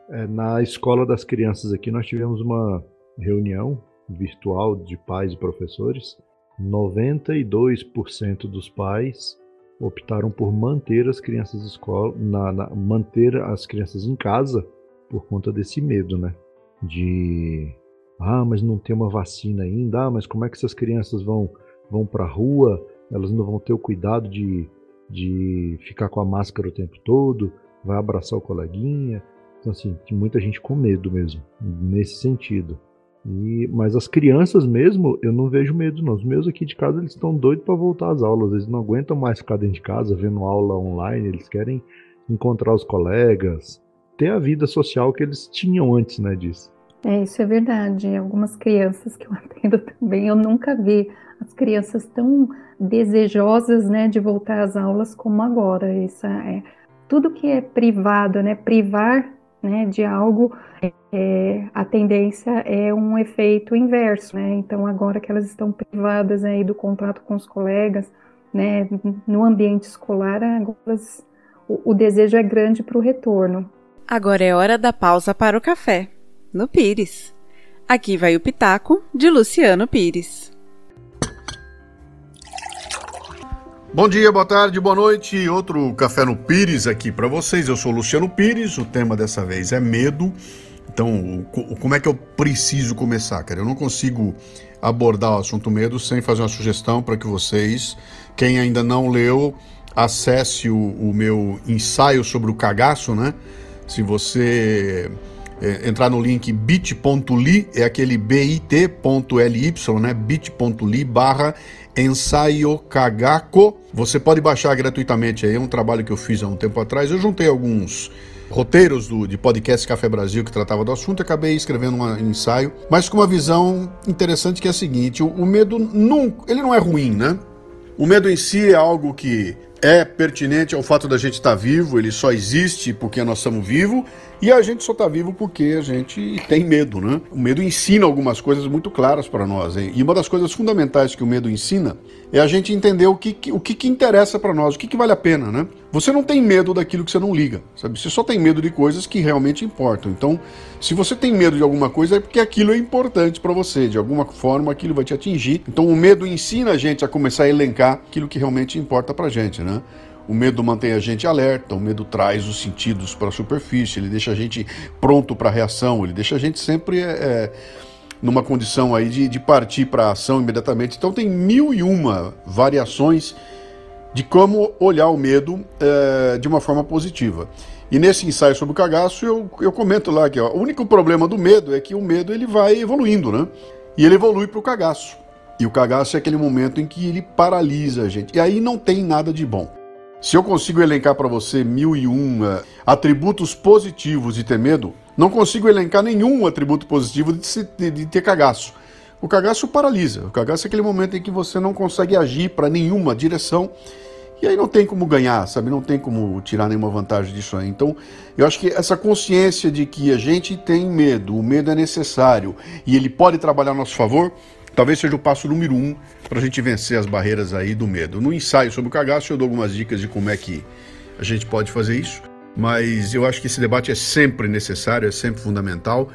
É, na escola das crianças aqui nós tivemos uma reunião virtual de pais e professores. 92% dos pais optaram por manter as crianças escola, na, na, manter as crianças em casa por conta desse medo, né? De ah, mas não tem uma vacina ainda, ah, mas como é que essas crianças vão vão para a rua? Elas não vão ter o cuidado de, de ficar com a máscara o tempo todo, vai abraçar o coleguinha. Então, assim, muita gente com medo mesmo, nesse sentido. E, mas as crianças mesmo, eu não vejo medo não. Os meus aqui de casa, eles estão doidos para voltar às aulas. Eles não aguentam mais ficar dentro de casa vendo aula online. Eles querem encontrar os colegas, ter a vida social que eles tinham antes, né, disso. É, isso é verdade. Algumas crianças que eu (laughs) atendo também, eu nunca vi as crianças tão desejosas, né, de voltar às aulas como agora. Isso é tudo que é privado, né, privar né, de algo, é, a tendência é um efeito inverso, né? Então agora que elas estão privadas aí do contato com os colegas, né, no ambiente escolar, agora o, o desejo é grande para o retorno. Agora é hora da pausa para o café, no Pires. Aqui vai o pitaco de Luciano Pires. Bom dia, boa tarde, boa noite. Outro Café no Pires aqui para vocês. Eu sou Luciano Pires. O tema dessa vez é medo. Então, como é que eu preciso começar, cara? Eu não consigo abordar o assunto medo sem fazer uma sugestão para que vocês, quem ainda não leu, acesse o, o, meu ensaio sobre o cagaço, né? Se você é, entrar no link bit.ly, é aquele bit.ly, né? bit.ly barra ensaio cagaco. Você pode baixar gratuitamente aí, é um trabalho que eu fiz há um tempo atrás. Eu juntei alguns roteiros do, de podcast Café Brasil que tratava do assunto, acabei escrevendo um ensaio, mas com uma visão interessante que é a seguinte: o, o medo não, ele não é ruim, né? O medo em si é algo que é pertinente ao fato da gente estar tá vivo, ele só existe porque nós estamos vivos, e a gente só está vivo porque a gente tem medo, né? O medo ensina algumas coisas muito claras para nós, hein? e uma das coisas fundamentais que o medo ensina é a gente entender o que, o que, que interessa para nós, o que, que vale a pena, né? Você não tem medo daquilo que você não liga, sabe? Você só tem medo de coisas que realmente importam. Então, se você tem medo de alguma coisa, é porque aquilo é importante para você, de alguma forma aquilo vai te atingir. Então, o medo ensina a gente a começar a elencar aquilo que realmente importa para gente, né? O medo mantém a gente alerta, o medo traz os sentidos para a superfície, ele deixa a gente pronto para a reação, ele deixa a gente sempre é, numa condição aí de, de partir para a ação imediatamente. Então tem mil e uma variações de como olhar o medo é, de uma forma positiva. E nesse ensaio sobre o cagaço eu, eu comento lá que ó, o único problema do medo é que o medo ele vai evoluindo, né? E ele evolui para o cagaço. E o cagaço é aquele momento em que ele paralisa a gente. E aí não tem nada de bom. Se eu consigo elencar para você mil e um atributos positivos de ter medo, não consigo elencar nenhum atributo positivo de, se, de, de ter cagaço. O cagaço paralisa. O cagaço é aquele momento em que você não consegue agir para nenhuma direção e aí não tem como ganhar, sabe? Não tem como tirar nenhuma vantagem disso aí. Então, eu acho que essa consciência de que a gente tem medo, o medo é necessário e ele pode trabalhar a nosso favor, talvez seja o passo número um para a gente vencer as barreiras aí do medo. No ensaio sobre o cagaço, eu dou algumas dicas de como é que a gente pode fazer isso mas eu acho que esse debate é sempre necessário, é sempre fundamental.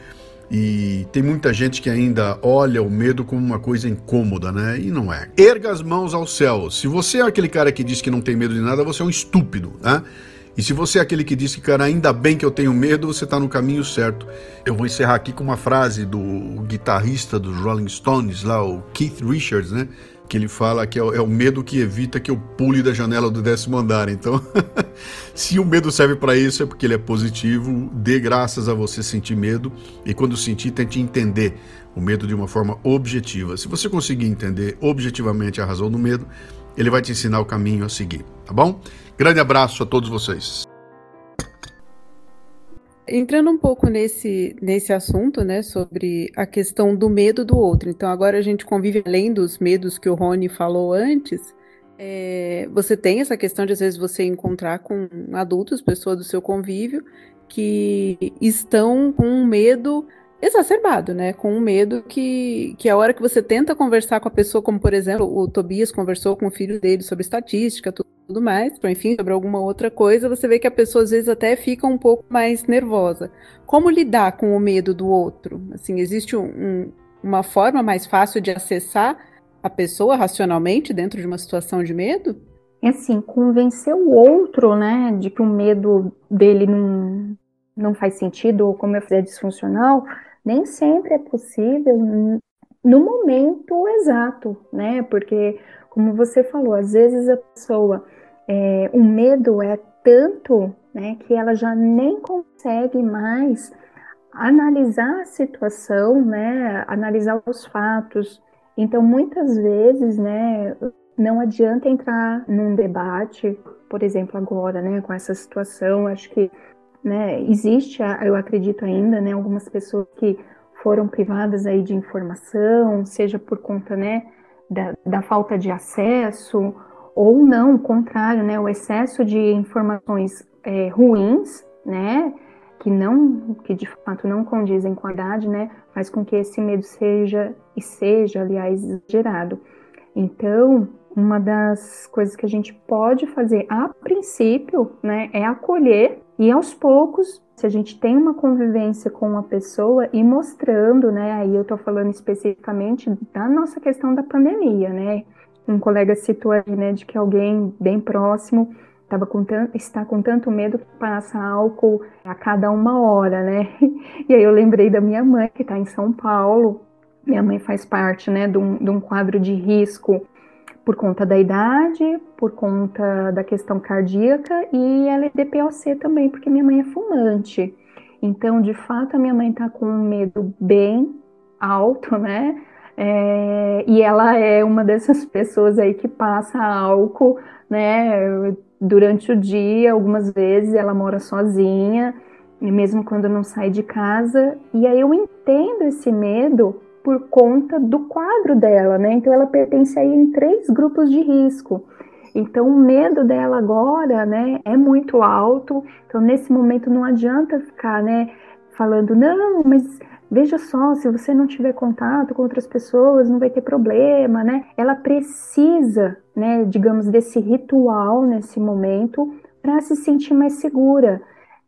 E tem muita gente que ainda olha o medo como uma coisa incômoda, né? E não é. Erga as mãos ao céu. Se você é aquele cara que diz que não tem medo de nada, você é um estúpido, né? E se você é aquele que diz que, cara, ainda bem que eu tenho medo, você está no caminho certo. Eu vou encerrar aqui com uma frase do guitarrista dos Rolling Stones, lá, o Keith Richards, né? Que ele fala que é o, é o, medo que evita que eu pule da janela do décimo andar. Então, (laughs) se o medo serve para isso, é porque ele é positivo. Dê graças a você sentir medo e quando sentir, tente entender o medo de uma forma objetiva. Se você conseguir entender objetivamente a razão do medo, ele vai te ensinar o caminho a seguir, tá bom? Grande abraço a todos vocês. Entrando um pouco nesse, nesse assunto, né, sobre a questão do medo do outro. Então, agora a gente convive além dos medos que o Rony falou antes. É, você tem essa questão de, às vezes, você encontrar com adultos, pessoas do seu convívio, que estão com um medo exacerbado, né? Com um medo que, que a hora que você tenta conversar com a pessoa, como por exemplo, o Tobias conversou com o filho dele sobre estatística, tudo, tudo mais, enfim, sobre alguma outra coisa, você vê que a pessoa às vezes até fica um pouco mais nervosa. Como lidar com o medo do outro? Assim, existe um, um, uma forma mais fácil de acessar a pessoa racionalmente dentro de uma situação de medo? É assim, convencer o outro, né, de que o medo dele não, não faz sentido, ou como eu fizer disfuncional, nem sempre é possível no momento exato, né? Porque, como você falou, às vezes a pessoa é, o medo é tanto né, que ela já nem consegue mais analisar a situação, né, analisar os fatos. Então, muitas vezes, né, não adianta entrar num debate, por exemplo, agora, né, com essa situação, acho que, né, existe, eu acredito ainda, né, algumas pessoas que foram privadas aí de informação, seja por conta, né, da, da falta de acesso, ou não, o contrário, né, o excesso de informações é, ruins, né, que não, que de fato não condizem com a idade, né, faz com que esse medo seja e seja, aliás, exagerado. Então, uma das coisas que a gente pode fazer a princípio, né, é acolher e aos poucos, se a gente tem uma convivência com uma pessoa e mostrando, né, aí eu tô falando especificamente da nossa questão da pandemia, né, um colega citou aí, né, de que alguém bem próximo tava com tanto, está com tanto medo que passa álcool a cada uma hora, né? (laughs) E aí eu lembrei da minha mãe, que está em São Paulo. Minha mãe faz parte, né, de um, de um quadro de risco por conta da idade, por conta da questão cardíaca e ela é DPOC também, porque minha mãe é fumante. Então, de fato, a minha mãe está com um medo bem alto, (laughs) né? É, e ela é uma dessas (laughs) pessoas aí que passa álcool, né? Durante o dia, algumas vezes ela mora sozinha, mesmo quando não sai de casa. E aí eu entendo esse medo por conta do quadro dela, né? Então ela pertence aí em três grupos de risco. Então o medo dela agora, né, é muito alto. Então nesse momento não adianta ficar, né, falando não, mas veja só, se você não tiver contato com outras pessoas, não vai ter problema, né? Ela precisa, né, digamos, desse ritual nesse momento para se sentir mais segura.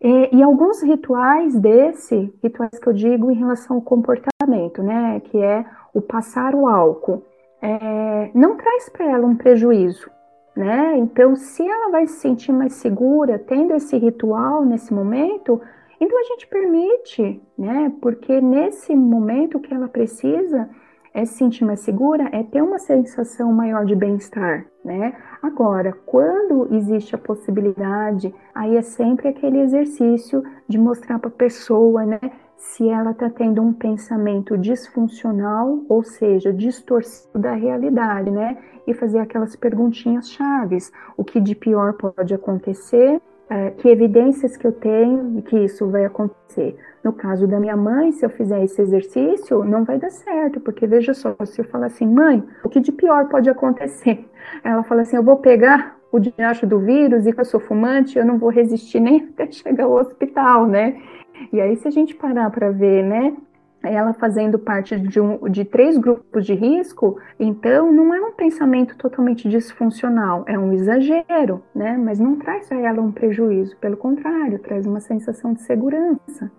E, e, alguns rituais desse, rituais que eu digo em relação ao comportamento, né, que é o passar o álcool, é, não traz para ela um prejuízo, né? Então, se ela vai se sentir mais segura tendo esse ritual nesse momento, então a gente permite, né? Porque nesse momento que ela precisa é se sentir mais segura, é ter uma sensação maior de bem-estar, né? Agora, quando existe a possibilidade, aí é sempre aquele exercício de mostrar para a pessoa, né? Se ela está tendo um pensamento disfuncional, ou seja, distorcido da realidade, né? E fazer aquelas perguntinhas chaves: o que de pior pode acontecer? É, que evidências que eu tenho que isso vai acontecer? No caso da minha mãe, se eu fizer esse exercício, não vai dar certo, porque veja só, se eu falar assim, mãe, o que de pior pode acontecer? (laughs) Ela fala assim, eu vou pegar o diacho do vírus e que eu sou fumante, eu não vou resistir nem (laughs) até chegar ao hospital, né? E aí, se a gente parar para ver, né, ela fazendo parte de, um, de três grupos de risco, então não é um pensamento totalmente disfuncional, é um exagero, né? Mas não traz a ela um prejuízo, pelo contrário, traz uma sensação de segurança.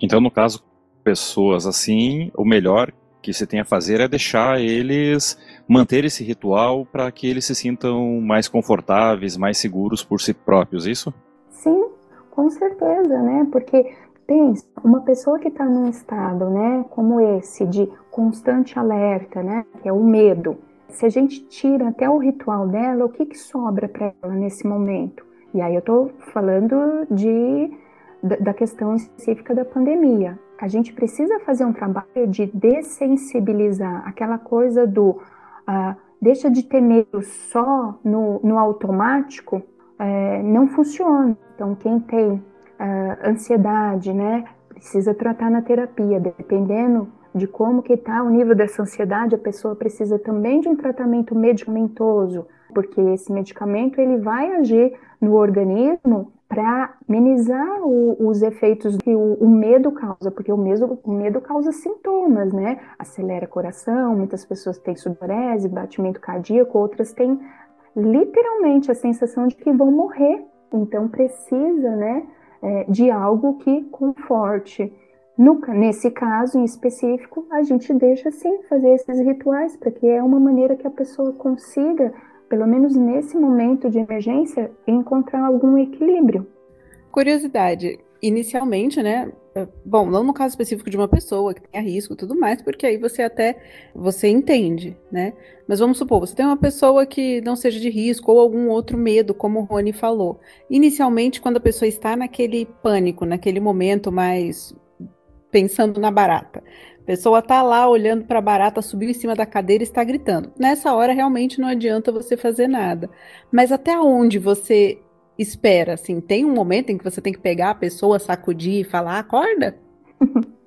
Então, no caso, pessoas assim, o melhor que se tem a fazer é deixar eles manter esse ritual para que eles se sintam mais confortáveis, mais seguros por si próprios, isso? Sim, com certeza, né? Porque pensa, uma pessoa que está num estado, né, como esse de constante alerta, né, que é o medo. Se a gente tira até o ritual dela, o que que sobra para ela nesse momento? E aí eu estou falando de da questão específica da pandemia. A gente precisa fazer um trabalho de dessensibilizar aquela coisa do uh, deixa de ter medo só no, no automático, uh, não funciona. Então, quem tem ansiedade, né, precisa tratar na terapia, dependendo de como que está o nível dessa ansiedade, a pessoa precisa também de um tratamento medicamentoso, porque esse medicamento ele vai agir no organismo para o, os efeitos que o, o, medo causa, porque o, mesmo, o medo causa sintomas, né? Acelera o coração, muitas pessoas têm sudorese, batimento cardíaco, outras têm literalmente a sensação de que vão morrer. Então precisa, né, é, de algo que conforte. No, nesse caso em específico, a gente deixa sim fazer esses rituais, porque é uma maneira que a pessoa consiga pelo menos nesse momento de emergência, encontrar algum equilíbrio. Curiosidade: inicialmente, né? É, bom, não no caso específico de uma pessoa que tenha risco e tudo mais, porque aí você até você entende, né? Mas vamos supor, você tem uma pessoa que não seja de risco ou algum outro medo, como o Rony falou. Inicialmente, quando a pessoa está naquele pânico, naquele momento mais pensando na barata. A pessoa está lá olhando para a barata, subiu em cima da cadeira e está gritando. Nessa hora, realmente não adianta você fazer nada. Mas até onde você espera? Assim, tem um momento em que você tem que pegar a pessoa, sacudir e falar, acorda? (laughs)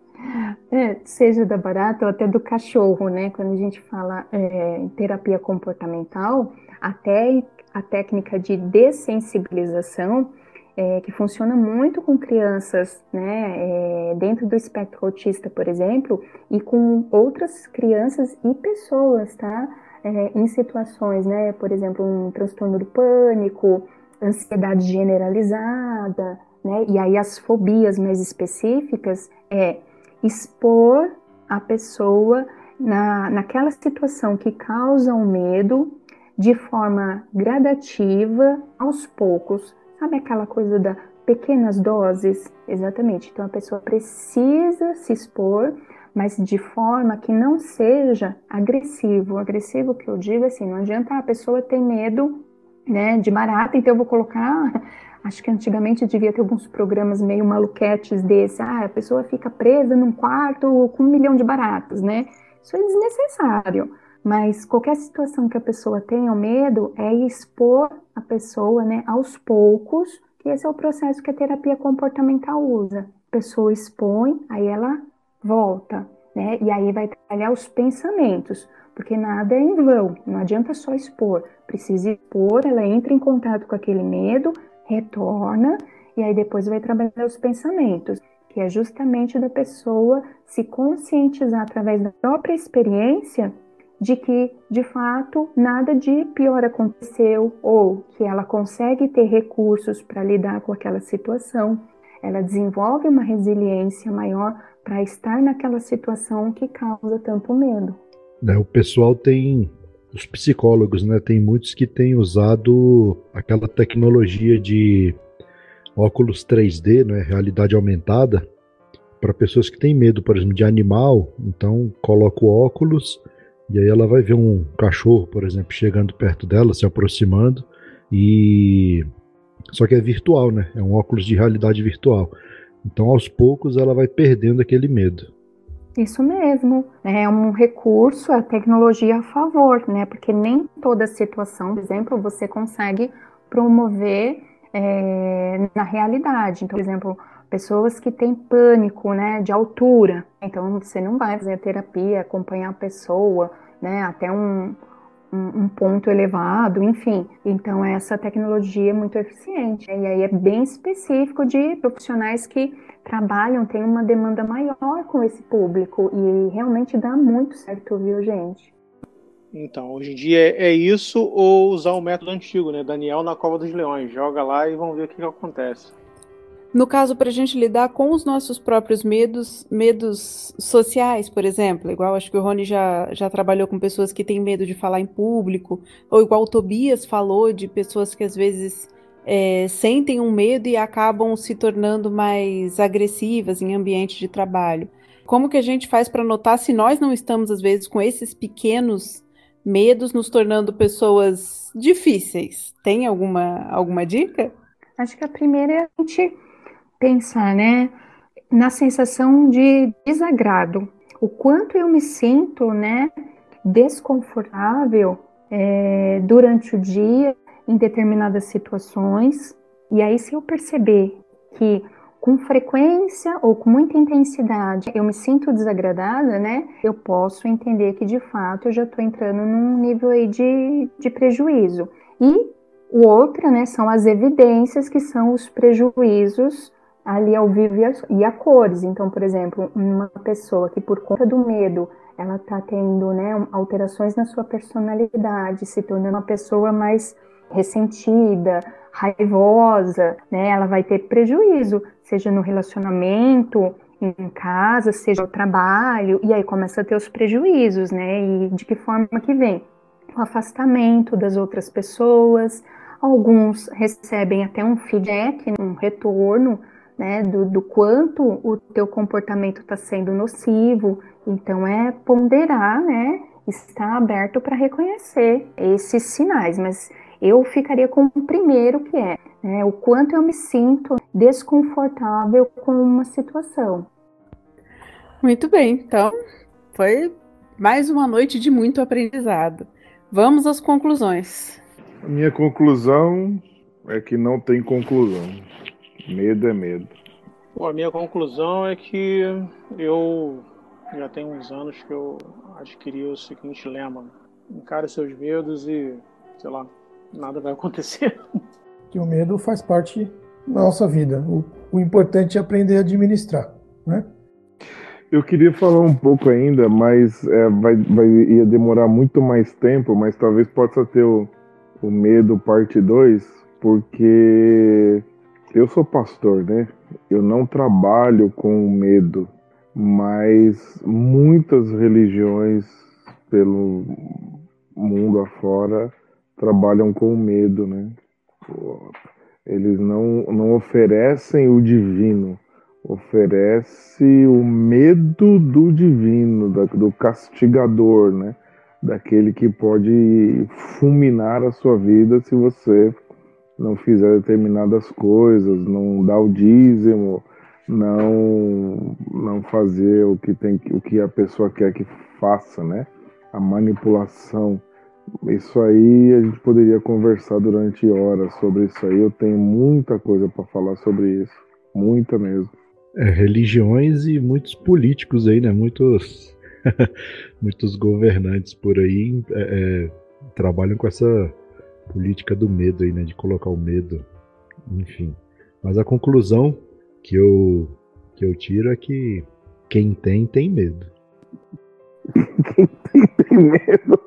É, seja da barata ou até do cachorro, né? Quando a gente fala é, em terapia comportamental, até a técnica de dessensibilização, é, que funciona muito com crianças, né, é, dentro do espectro autista, por exemplo, e com outras crianças e pessoas, tá? É, em situações, né, por exemplo, um transtorno do pânico, ansiedade generalizada, né? E aí as fobias mais específicas é expor a pessoa na, naquela situação que causa um medo de forma gradativa, aos poucos. Sabe aquela coisa da pequenas doses? Exatamente. Então a pessoa precisa se expor, mas de forma que não seja agressivo. O agressivo que eu digo é assim, não adianta a pessoa ter medo né, de barata, então eu vou colocar. (laughs) Acho que antigamente devia ter alguns programas meio maluquetes desse. Ah, a pessoa fica presa num quarto com um milhão de baratas, né? Isso é desnecessário. Mas qualquer situação que a pessoa tenha medo é expor a pessoa, né, aos poucos, que esse é o processo que a terapia comportamental usa. A pessoa expõe, aí ela volta, né? E aí vai trabalhar os pensamentos porque nada é em vão, não adianta só expor, precisa expor, ela entra em contato com aquele medo, retorna e aí depois vai trabalhar os pensamentos, que é justamente da pessoa se conscientizar através da própria experiência de que, de fato, nada de pior aconteceu ou que ela consegue ter recursos para lidar com aquela situação. Ela desenvolve uma resiliência maior para estar naquela situação que causa tanto medo. Né, o pessoal tem, os psicólogos, né, tem muitos que têm usado aquela tecnologia de óculos 3D, né, realidade aumentada, para pessoas que têm medo, por exemplo, de animal. Então, coloca o óculos e aí ela vai ver um cachorro, por exemplo, chegando perto dela, se aproximando e só que é virtual, né? É um óculos de realidade virtual. Então, aos poucos, ela vai perdendo aquele medo. Isso mesmo, é um recurso, a tecnologia a favor, né? Porque nem toda situação, por exemplo, você consegue promover é, na realidade. Então, por exemplo, pessoas que têm pânico, né, de altura. Então, você não vai fazer terapia, acompanhar a pessoa, né, até um, um, um ponto elevado, enfim. Então, essa tecnologia é muito eficiente. E aí é bem específico de profissionais que trabalham têm uma demanda maior com esse público e realmente dá muito certo, viu, gente? Então, hoje em dia é, é isso ou usar o método antigo, né? Daniel na Cova dos Leões. Joga lá e vamos ver o que, que acontece. No caso, para a gente lidar com os nossos próprios medos, medos sociais, por exemplo, igual acho que o Rony já, já trabalhou com pessoas que têm medo de falar em público, ou igual o Tobias falou de pessoas que às vezes é, sentem um medo e acabam se tornando mais agressivas em ambiente de trabalho. Como que a gente faz para notar se nós não estamos, às vezes, com esses pequenos medos nos tornando pessoas difíceis? Tem alguma, alguma dica? Acho que a primeira é a gente pensar, né, na sensação de desagrado. O quanto eu me sinto, né, desconfortável é, durante o dia em determinadas situações. E aí, se eu perceber que com frequência ou com muita intensidade eu me sinto desagradada, né? Eu posso entender que de fato eu já estou entrando num nível aí de, de prejuízo. E o outra, né, são as evidências que são os prejuízos ali ao vivo e a, e a cores. Então, por exemplo, uma pessoa que por conta do medo ela está tendo né, alterações na sua personalidade, se tornando uma pessoa mais ressentida, raivosa, né? Ela vai ter prejuízo, seja no relacionamento, em casa, seja no trabalho, e aí começa a ter os prejuízos, né? E de que forma que vem? O afastamento das outras pessoas, alguns recebem até um feedback, um retorno, né, do, do quanto o teu comportamento está sendo nocivo. Então é ponderar, né, estar aberto para reconhecer esses sinais, mas eu ficaria com o primeiro que é né, o quanto eu me sinto desconfortável com uma situação. Muito bem, então foi mais uma noite de muito aprendizado. Vamos às conclusões. A minha conclusão é que não tem conclusão. Medo é medo. Bom, a minha conclusão é que eu já tem uns anos que eu adquiri o seguinte lema: encare seus medos e, sei lá, nada vai acontecer. (laughs) Que o medo faz parte da nossa vida. O, o importante é aprender a administrar, né? Eu queria falar um pouco ainda, mas é, vai, vai, ia demorar muito mais tempo, mas talvez possa ter o, o medo parte 2, porque eu sou pastor, né? Eu não trabalho com medo, mas muitas religiões pelo mundo afora trabalham com medo, né? Eles não, não oferecem o divino, oferece o medo do divino, do castigador, né? Daquele que pode fulminar a sua vida se você não fizer determinadas coisas, não dar o dízimo, não não fazer o que tem o que a pessoa quer que faça, né? A manipulação. Isso aí a gente poderia conversar durante horas sobre isso aí. Eu tenho muita coisa para falar sobre isso, muita mesmo. É, religiões e muitos políticos aí, né? Muitos (laughs) muitos governantes por aí é, é, trabalham com essa política do medo aí, né? De colocar o medo, enfim. Mas a conclusão que eu, que eu tiro é que quem tem, tem medo. (laughs) quem tem, tem medo.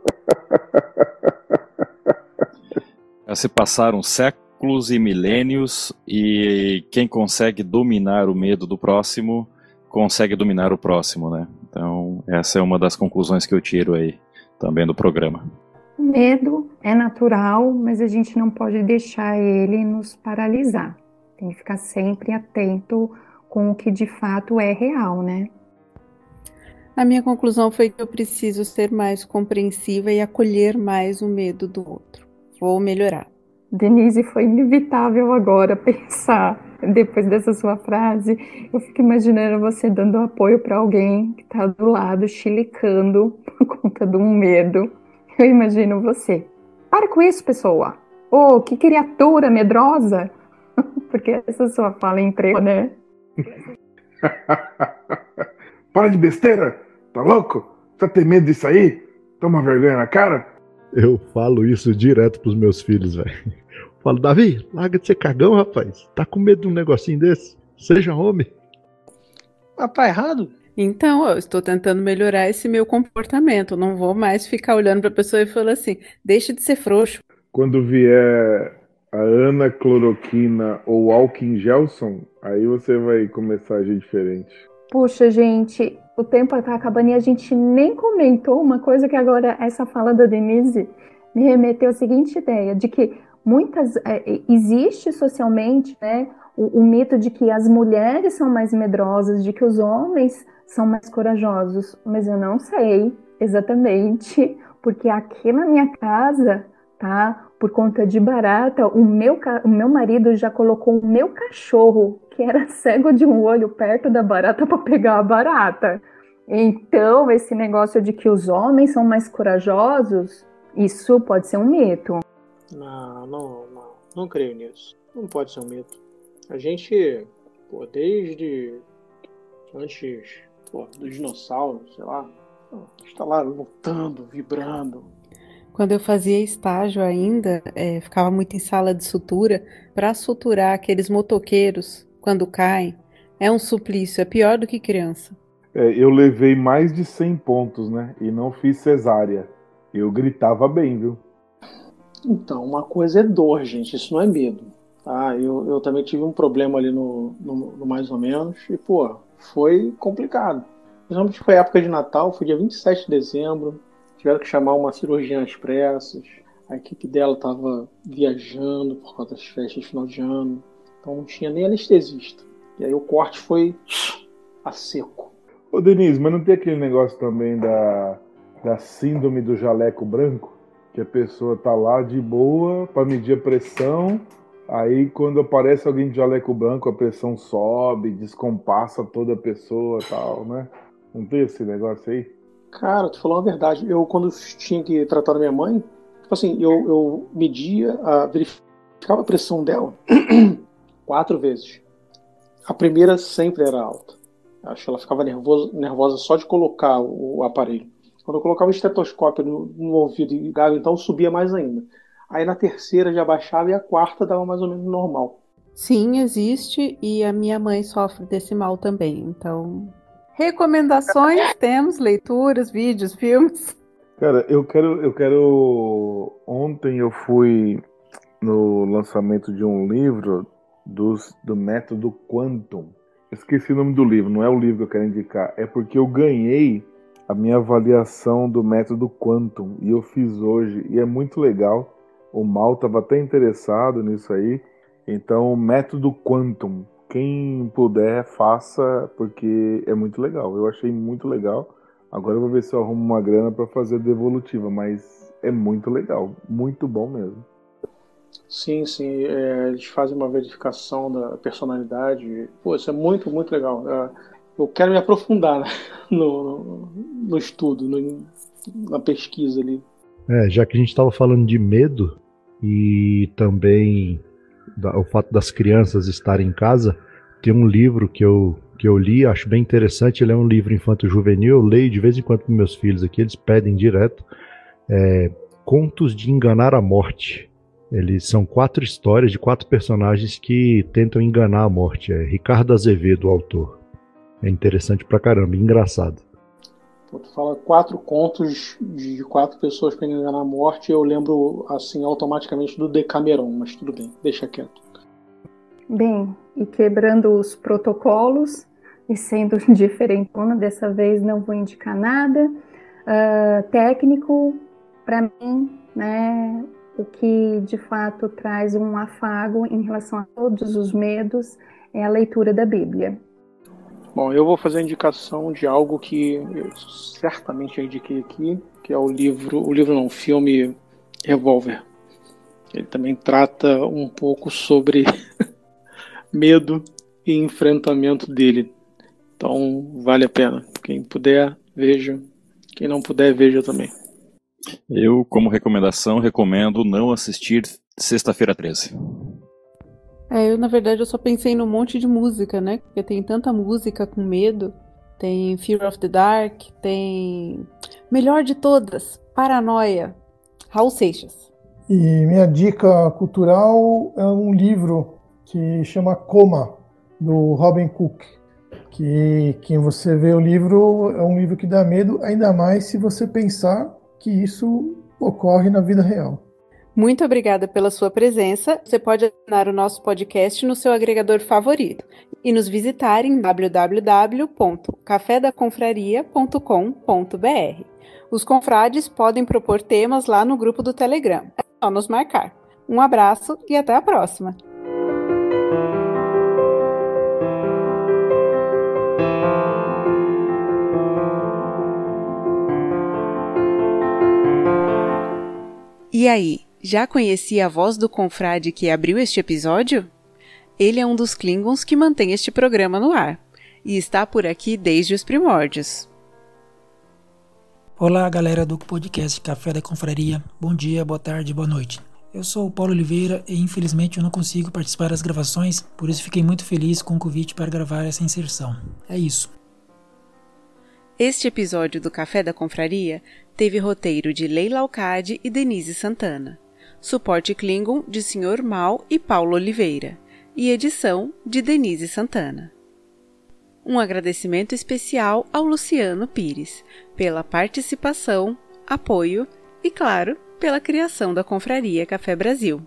Se passaram séculos e milênios e quem consegue dominar o medo do próximo consegue dominar o próximo, né? Então, essa é uma das conclusões que eu tiro aí também do programa. O medo é natural, mas a gente não pode deixar ele nos paralisar. Tem que ficar sempre atento com o que de fato é real, né? A minha conclusão foi que eu preciso ser mais compreensiva e acolher mais o medo do outro. Vou melhorar. Denise, foi inevitável agora (laughs) pensar, depois dessa sua frase, eu fico imaginando você dando apoio para alguém que está do lado, chilicando (laughs) por conta de um medo. Eu imagino você. Para com isso, pessoa! Oh, que criatura medrosa! (laughs) Porque essa sua fala é emprego, né? Para de besteira! Tá louco? Você tem medo disso aí? Toma vergonha na cara? Eu falo isso direto pros meus filhos, velho. Falo, Davi, larga de ser cagão, rapaz. Tá com medo de um negocinho desse? Seja homem. Ah, tá errado? Então, eu estou tentando melhorar esse meu comportamento. Não vou mais ficar olhando pra pessoa e falar assim, deixa de ser frouxo. Quando vier a Ana Cloroquina ou Alkin Gelson, aí você vai começar a agir diferente. Puxa, gente, o tempo tá acabando e a gente nem comentou uma coisa que agora essa fala da Denise me remeteu à seguinte ideia, de que muitas é, existe socialmente né, o, o, mito de que as mulheres são mais medrosas, de que os homens são mais corajosos, mas eu não sei exatamente, porque aqui na minha casa, tá? por conta de barata, o meu, o meu marido já colocou o meu cachorro, que era (laughs) cego de um olho, perto da barata para pegar a barata. Então, esse negócio de que os homens são mais corajosos, isso pode ser um mito. Não, não, não, não creio nisso. Não pode ser um mito. A gente, pô, desde antes pô, dos dinossauros, sei lá, está lá lutando, vibrando, quando eu fazia estágio ainda, é, ficava muito em sala de sutura, para suturar aqueles motoqueiros quando caem, é um suplício, é pior do que criança. É, eu levei mais de 100 pontos, né? E não fiz cesárea. Eu gritava bem, viu? Então, uma coisa é dor, gente, isso não é medo. Tá? Eu, eu também tive um problema ali no, no, no mais ou menos, e, pô, foi complicado. Principalmente foi época de Natal, foi dia 27 de dezembro, tiveram que chamar uma cirurgiã às pressas. A equipe dela estava viajando por causa das festas de final de ano. Então não tinha nem anestesista. E aí o corte foi a seco. Ô Denise, mas não tem aquele negócio também da, da síndrome do jaleco branco? Que a pessoa tá lá de boa para medir a pressão, aí quando aparece alguém de jaleco branco, a pressão sobe, descompassa toda a pessoa tal, né? Não tem esse negócio aí? Cara, tu falou a verdade. Eu, quando tinha que tratar a minha mãe, tipo assim, eu, eu media, a, verificava a pressão dela (clears throat) quatro vezes. A primeira sempre era alta. Acho que ela ficava nervosa, nervosa só de colocar o, o aparelho. Quando eu colocava o estetoscópio no, no ouvido e ligava, então subia mais ainda. Aí na terceira já baixava e a quarta dava mais ou menos normal. Sim, existe e a minha mãe sofre desse mal também. Então, recomendações temos, leituras, vídeos, filmes. Cara, eu quero, eu quero. Ontem eu fui no lançamento de um livro dos, do método Quantum. Esqueci o nome do livro, não é o livro que eu quero indicar, é porque eu ganhei a minha avaliação do método Quantum e eu fiz hoje e é muito legal. O Mal estava até interessado nisso aí. Então, método Quantum, quem puder, faça, porque é muito legal. Eu achei muito legal. Agora eu vou ver se eu arrumo uma grana para fazer a devolutiva, mas é muito legal, muito bom mesmo. Sim, sim. É, eles fazem uma verificação da personalidade. Pô, isso é muito, muito legal. É, eu quero me aprofundar né, (laughs) no, no, no, estudo, no, na pesquisa ali. É, já que a gente estava falando de medo e também da, o fato das crianças estarem em casa, tem um livro que eu, que eu li, acho bem interessante. Ele é um livro infanto-juvenil. Eu leio de vez em quando com meus filhos aqui, eles pedem direto. É, Contos de Enganar a Morte eles são quatro histórias de quatro personagens que tentam enganar a morte. É Ricardo Azevedo, o autor. É interessante pra caramba, engraçado. Tu fala quatro contos de quatro pessoas para enganar a morte, eu lembro assim automaticamente do Decameron, mas tudo bem, deixa quieto. Bem, e quebrando os protocolos e sendo (laughs) diferentona, dessa vez não vou indicar nada. Uh, técnico, para mim, né, o que de fato traz um afago em relação a todos os medos é a leitura da Bíblia. Bom, eu vou fazer a indicação de algo que certamente já indiquei aqui, que é o livro, o livro não, o filme Revolver. Ele também trata um pouco sobre (laughs) medo e enfrentamento dele. Então, vale a pena. Quem puder, veja. Quem não puder, veja também. Eu, como recomendação, recomendo não assistir Sexta-feira 13. É, eu na verdade eu só pensei num monte de música, né? Porque tem tanta música com medo. Tem Fear of the Dark, tem. Melhor de todas, Paranoia, Raul Seixas. E minha dica cultural é um livro que chama Coma, do Robin Cook. Que quem você vê o livro é um livro que dá medo, ainda mais se você pensar que isso ocorre na vida real. Muito obrigada pela sua presença. Você pode assinar o nosso podcast no seu agregador favorito e nos visitar em www.cafedaconfraria.com.br. Os confrades podem propor temas lá no grupo do Telegram. É só nos marcar. Um abraço e até a próxima! E aí, já conhecia a voz do confrade que abriu este episódio? Ele é um dos Klingons que mantém este programa no ar e está por aqui desde os primórdios. Olá, galera do podcast Café da Confraria. Bom dia, boa tarde, boa noite. Eu sou o Paulo Oliveira e infelizmente eu não consigo participar das gravações, por isso fiquei muito feliz com o convite para gravar essa inserção. É isso. Este episódio do Café da Confraria teve roteiro de Leila Alcade e Denise Santana, suporte Klingon de Sr. Mal e Paulo Oliveira, e edição de Denise Santana. Um agradecimento especial ao Luciano Pires pela participação, apoio e, claro, pela criação da Confraria Café Brasil.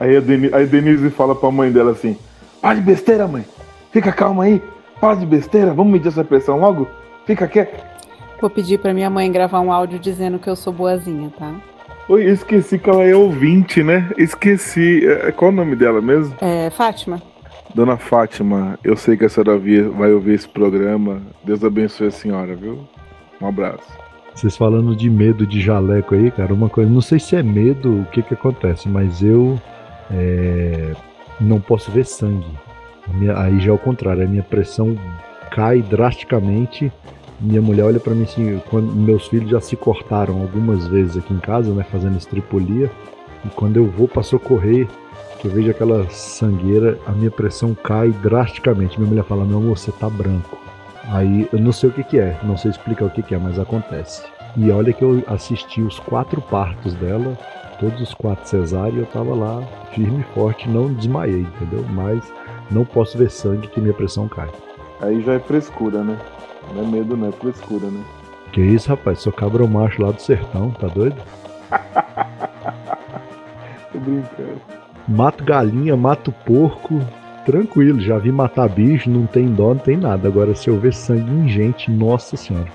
Aí a, Denise, aí a Denise fala pra mãe dela assim: Para de besteira, mãe. Fica calma aí. Para de besteira. Vamos medir essa pressão logo? Fica quieto. Vou pedir pra minha mãe gravar um áudio dizendo que eu sou boazinha, tá? Oi, eu esqueci que ela é ouvinte, né? Esqueci. É, Qual o nome dela mesmo? É, Fátima? Dona Fátima, eu sei que a senhora vai ouvir esse programa. Deus abençoe a senhora, viu? Um abraço. Vocês falando de medo de jaleco aí, cara, uma coisa, não sei se é medo, o que que acontece, mas eu é, não posso ver sangue. Minha- aí já é o contrário, a minha pressão cai drasticamente. Minha mulher olha pra mim assim, quando meus filhos já se cortaram algumas vezes aqui em casa, né, fazendo estripolia, e quando eu vou pra socorrer, que eu vejo aquela sangueira, a minha pressão cai drasticamente. Minha mulher fala: "Meu amor, você tá branco". Aí eu não sei o que, que é, não sei explicar o que, que é, mas acontece. E olha que eu assisti os quatro partos dela, todos os quatro cesáreos, e eu tava lá firme e forte, não desmaiei, entendeu? Mas não posso ver sangue que minha pressão cai. Aí já é frescura, né? Não é medo, não, é frescura, né? Que isso, rapaz? Sou cabra macho lá do sertão, tá doido? (laughs) Tô brincando. Mato galinha, mato porco, tranquilo. Já vi matar bicho, não tem dó, não tem nada. Agora, se eu ver sangue em gente, nossa senhora.